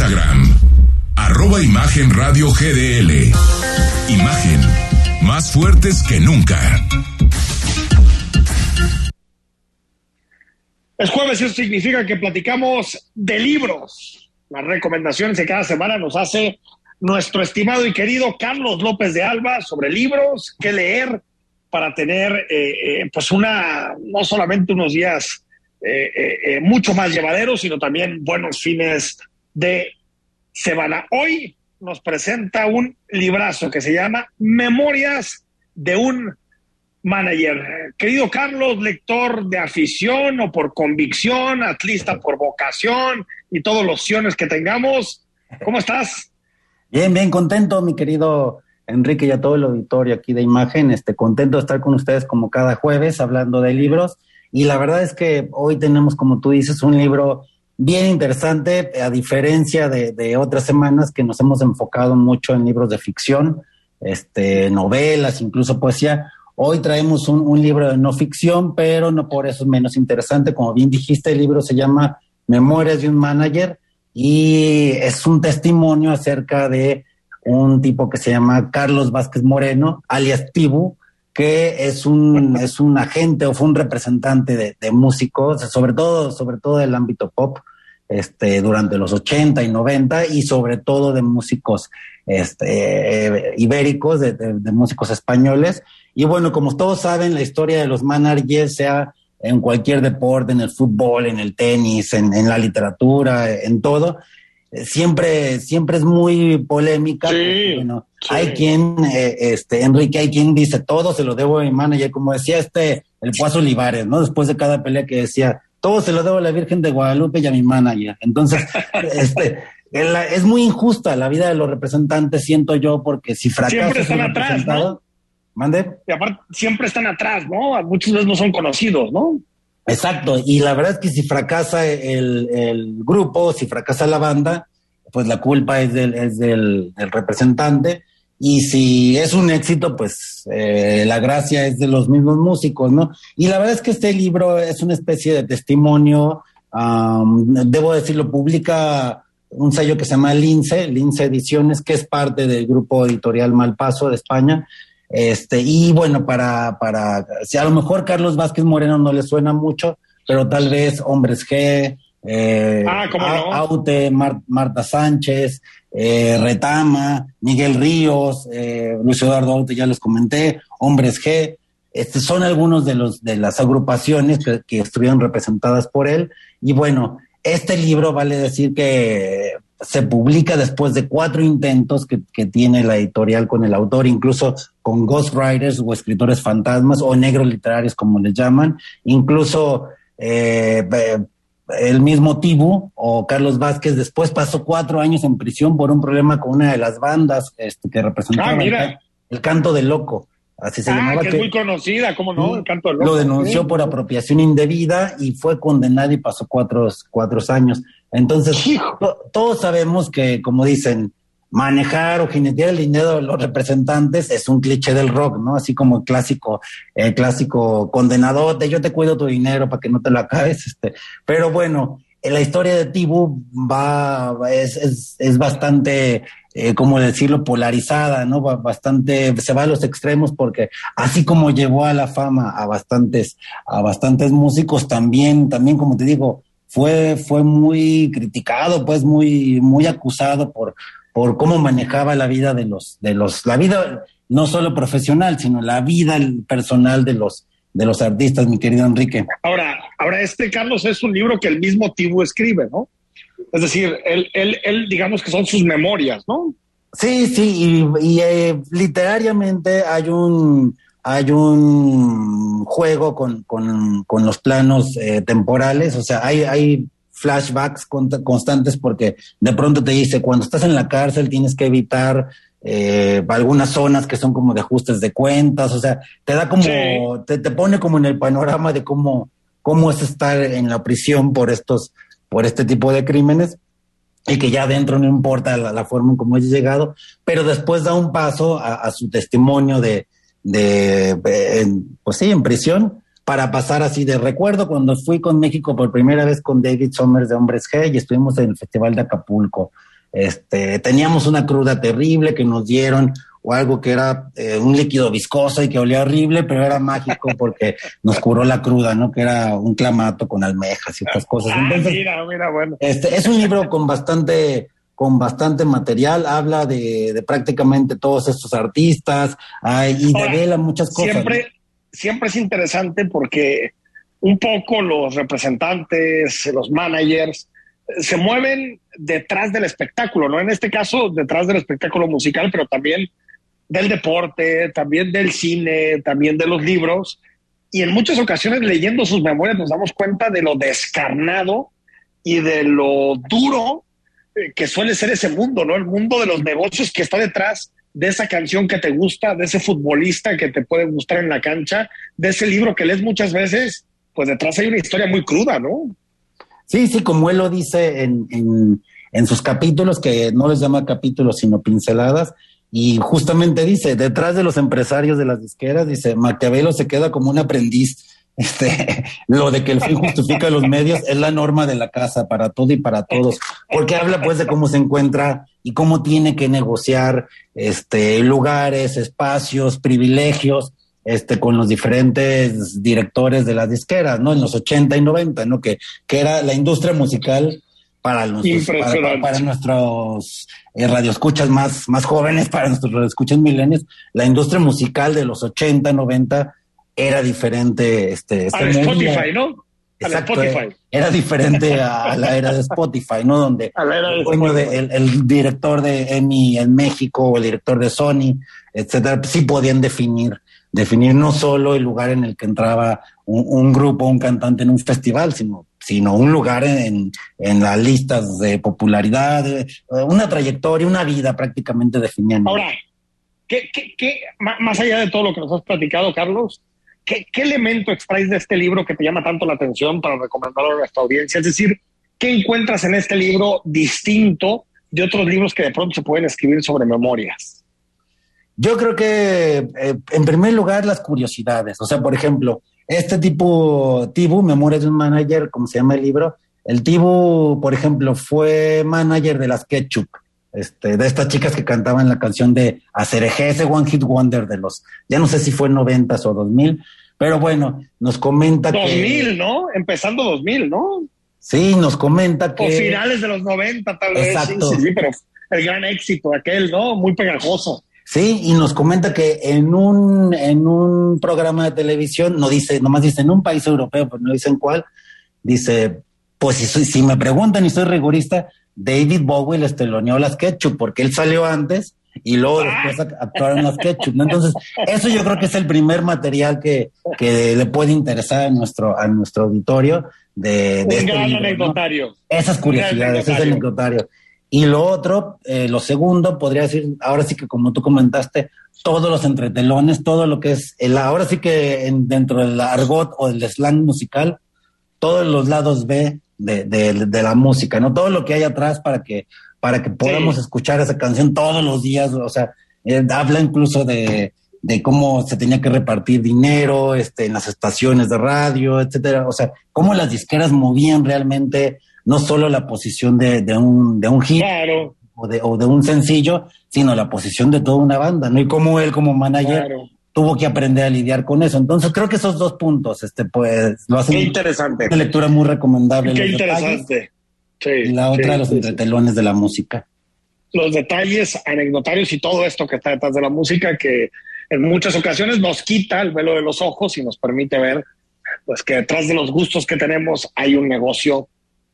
Instagram, arroba Imagen GDL. Imagen, más fuertes que nunca. Es jueves y eso significa que platicamos de libros. Las recomendaciones que cada semana nos hace nuestro estimado y querido Carlos López de Alba sobre libros, qué leer para tener eh, eh, pues una, no solamente unos días eh, mucho más llevaderos, sino también buenos fines de semana. Hoy nos presenta un librazo que se llama Memorias de un manager. Querido Carlos, lector de afición o por convicción, atlista por vocación y todos los opciones que tengamos, ¿cómo estás? Bien, bien contento, mi querido Enrique y a todo el auditorio aquí de imagen, este contento de estar con ustedes como cada jueves hablando de libros y la verdad es que hoy tenemos, como tú dices, un libro bien interesante, a diferencia de, otras semanas que nos hemos enfocado mucho en libros de ficción, este, novelas, incluso poesía. Hoy traemos un, un libro de no ficción, pero no por eso es menos interesante. Como bien dijiste, el libro se llama Memorias de un Manager y es un testimonio acerca de un tipo que se llama Carlos Vázquez Moreno, alias Tibu, que es un, es un agente o fue un representante de, de músicos, sobre todo, sobre todo del ámbito pop, este, durante los 80 y 90 y sobre todo de músicos este, eh, ibéricos, de, de, de, músicos españoles. Y bueno, como todos saben, la historia de los managers, sea en cualquier deporte, en el fútbol, en el tenis, en, en la literatura, en todo, eh, siempre, siempre es muy polémica. Sí, porque, bueno, sí. hay quien, eh, este, Enrique, hay quien dice todo se lo debo a mi manager, como decía este, el Puazo Olivares, ¿no? Después de cada pelea que decía, todo se lo debo a la Virgen de Guadalupe y a mi manager. Entonces, [laughs] este, es muy injusta la vida de los representantes, siento yo, porque si fracasas Siempre están atrás, ¿no? Mande. Y aparte, siempre están atrás, ¿no? Muchas veces no son conocidos, ¿no? Exacto, y la verdad es que si fracasa el, el grupo, si fracasa la banda, pues la culpa es del, es del, del representante. Y si es un éxito, pues eh, la gracia es de los mismos músicos, ¿no? Y la verdad es que este libro es una especie de testimonio, debo decirlo, publica un sello que se llama Lince, Lince Ediciones, que es parte del grupo editorial Malpaso de España. Este, y bueno, para, para, si a lo mejor Carlos Vázquez Moreno no le suena mucho, pero tal vez Hombres G, eh, ah, Aute, Marta Sánchez, eh, Retama, Miguel Ríos, eh, Luis Eduardo Aute, ya les comenté, Hombres G, este, son algunos de los de las agrupaciones que, estuvieron representadas por él. Y bueno, este libro vale decir que se publica después de cuatro intentos que, que, tiene la editorial con el autor, incluso con ghostwriters o escritores fantasmas o negros literarios como les llaman, incluso eh, el mismo Tibu o Carlos Vázquez después pasó cuatro años en prisión por un problema con una de las bandas este, que representaba ah, el, canto del loco. Así se ah, llamaba. Que, es muy conocida, ¿cómo no? El canto del loco. Lo denunció por apropiación indebida y fue condenado y pasó cuatro, cuatro años. Entonces, todos sabemos que, como dicen, manejar o jinetear el dinero de los representantes es un cliché del rock, ¿no? Así como el clásico, el clásico condenador de yo te cuido tu dinero para que no te lo acabes, este. Pero bueno, la historia de Tibu va, es, es, es bastante, eh, ¿cómo decirlo?, polarizada, ¿no? Bastante, se va a los extremos porque así como llevó a la fama a bastantes, a bastantes músicos, también, también, como te digo, fue, fue muy criticado, pues muy, muy acusado por, por cómo manejaba la vida de los, de los, la vida no solo profesional, sino la vida personal de los, de los artistas, mi querido Enrique. Ahora, ahora este Carlos es un libro que el mismo Tibu escribe, ¿no? Es decir, él, él, él digamos que son sus memorias, ¿no? Sí, sí, y, eh, literariamente hay un hay un juego con, con, con los planos eh, temporales, o sea, hay, hay flashbacks constantes porque de pronto te dice, cuando estás en la cárcel tienes que evitar eh, algunas zonas que son como de ajustes de cuentas, o sea, te da como, te, te, pone como en el panorama de cómo, cómo es estar en la prisión por estos, por este tipo de crímenes y que ya adentro no importa la, forma en cómo haya llegado, pero después da un paso a, su testimonio de, de, pues sí, en prisión, para pasar así de recuerdo cuando fui con México por primera vez con David Somers de Hombres G y estuvimos en el Festival de Acapulco. Este, teníamos una cruda terrible que nos dieron o algo que era eh, un líquido viscoso y que olía horrible, pero era mágico [laughs] porque nos curó la cruda, ¿no? Que era un clamato con almejas y otras cosas. Ah, mira, mira, bueno. Este, es un libro con bastante con bastante material, habla de, de prácticamente todos estos artistas ay, y devela muchas cosas. Siempre, siempre es interesante porque un poco los representantes, los managers, se mueven detrás del espectáculo, ¿no? En este caso, detrás del espectáculo musical, pero también del deporte, también del cine, también de los libros. Y en muchas ocasiones, leyendo sus memorias, nos damos cuenta de lo descarnado y de lo duro eh, que suele ser ese mundo, ¿no? El mundo de los negocios que está detrás de esa canción que te gusta, de ese futbolista que te puede gustar en la cancha, de ese libro que lees muchas veces, pues detrás hay una historia muy cruda, ¿no? Sí, sí, como él lo dice en, en, en sus capítulos, que no les llama capítulos, sino pinceladas, y justamente dice, detrás de los empresarios de las disqueras, dice, Maquiavelo se queda como un aprendiz este, [laughs] lo de que el fin justifica los medios es la norma de la casa para todo y para todos, porque habla pues de cómo se encuentra y cómo tiene que negociar este, lugares, espacios, privilegios, este, con los diferentes directores de las disqueras, ¿no? En los 80 y 90, ¿no? Que, que era la industria musical para, nuestros, para, para, nuestros eh, radioescuchas más, más jóvenes, para nuestros radioescuchas milenios, la industria musical de los 80, 90 era diferente. Este, este Spotify, ¿no? Exacto, Era diferente a, la era de Spotify, ¿no? Donde el, director de EMI en México o el director de Sony, etcétera, sí podían definir, definir no solo el lugar en el que entraba un, grupo, un cantante en un festival, sino, sino un lugar en, en las listas de popularidad, una trayectoria, una vida prácticamente definida. Ahora, ¿qué, qué, qué, más allá de todo lo que nos has platicado, Carlos, ¿Qué, elemento extraes de este libro que te llama tanto la atención para recomendarlo a nuestra audiencia? Es decir, ¿qué encuentras en este libro distinto de otros libros que de pronto se pueden escribir sobre memorias? Yo creo que, eh, en primer lugar, las curiosidades. O sea, por ejemplo, este tipo, Tibu, Memorias de un Manager, como se llama el libro, el Tibu, por ejemplo, fue manager de las Ketchup, este, de estas chicas que cantaban la canción de Acereje, ese One Hit Wonder de los, ya no sé si fue en noventas o dos mil, pero bueno, nos comenta que... 2000, ¿no? Empezando 2000, ¿no? Sí, nos comenta que... O finales de los 90, tal vez. Exacto. Sí, sí, sí, pero el gran éxito aquel, ¿no? Muy pegajoso. Sí, y nos comenta que en un, en un programa de televisión, no dice, nomás dice en un país europeo, pero no dicen cuál, dice, pues si, soy- si me preguntan y soy rigorista, David Bowie les teloneó las Ketchup, porque él salió antes y luego después ac- actuaron las Ketchup. ¿no? Entonces, eso yo creo que es el primer material que, que le puede interesar a nuestro, a nuestro auditorio de, de Un este gran libro, ¿no? anecdotario. Esas curiosidades, ese anecdotario. anecdotario. Y lo otro, eh, lo segundo, podría decir, ahora sí que como tú comentaste, todos los entretelones, todo lo que es, el, ahora sí que en- dentro del argot o del slang musical, todos los lados B de, de- de la música, ¿no? Todo lo que hay atrás para que, para que podamos escuchar esa canción todos los días, o sea, eh, habla incluso de, de cómo se tenía que repartir dinero, este, en las estaciones de radio, etcétera, o sea, cómo las disqueras movían realmente no solo la posición de, de un, de un hit o, de, o de un sencillo, sino la posición de toda una banda, ¿no? Y cómo él como manager Claro. Tuvo que aprender a lidiar con eso. Entonces creo que esos dos puntos, este, pues, lo hacen Qué interesante. una lectura muy recomendable. Qué interesante. Sí, y la otra, sí, los sí, sí. entretelones de la música. los detalles anecdotarios y todo esto que está detrás de la música que en muchas ocasiones nos quita el velo de los ojos y nos permite ver pues que detrás de los gustos que tenemos hay un negocio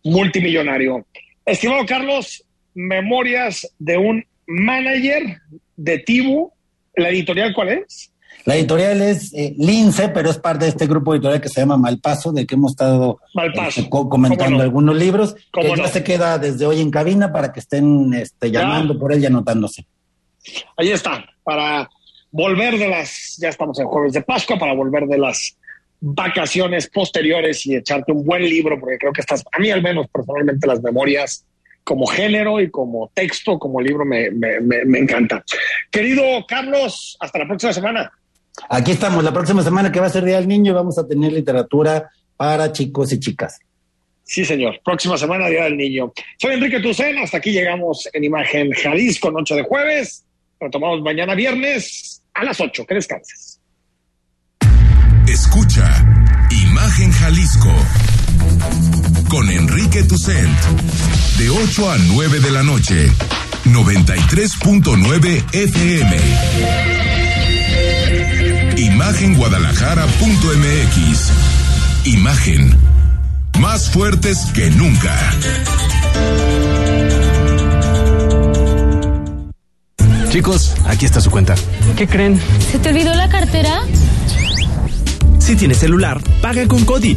multimillonario. Estimado Carlos, memorias de un manager de Tibu, ¿la editorial cuál es? La editorial es eh, Lince, pero es parte de este grupo editorial que se llama Malpaso, de que hemos estado este, co- comentando algunos libros, que ¿Cómo ya se queda desde hoy en cabina para que estén este, llamando por él y anotándose. Ahí está, para volver de las, ya estamos en jueves de Pascua, para volver de las vacaciones posteriores y echarte un buen libro, porque creo que estás, a mí al menos personalmente las memorias como género y como texto, como libro, me, me, me, me encanta. Querido Carlos, hasta la próxima semana. Aquí estamos, la próxima semana que va a ser Día del Niño, vamos a tener literatura para chicos y chicas. Sí, señor. Próxima semana, Día del Niño. Soy Enrique Tucen. Hasta aquí llegamos en Imagen Jalisco, noche de jueves. Retomamos mañana viernes a las 8. Que descanses. Escucha Imagen Jalisco con Enrique Tucent de 8 a 9 de la noche 93.9 FM Imagenguadalajara.mx Imagen más fuertes que nunca Chicos, aquí está su cuenta. ¿Qué creen? ¿Se te olvidó la cartera? Si tienes celular, paga con Cody.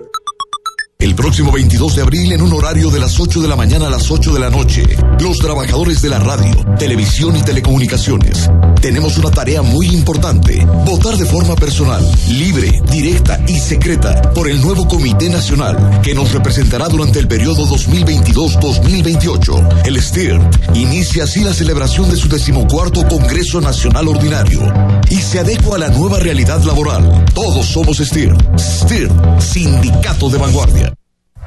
El próximo 22 de abril en un horario de las 8 de la mañana a las 8 de la noche, los trabajadores de la radio, televisión y telecomunicaciones tenemos una tarea muy importante, votar de forma personal, libre, directa y secreta por el nuevo Comité Nacional que nos representará durante el periodo 2022-2028. El STIRT inicia así la celebración de su decimocuarto Congreso Nacional Ordinario y se adecua a la nueva realidad laboral. Todos somos STIRT. STIRT, Sindicato de Vanguardia.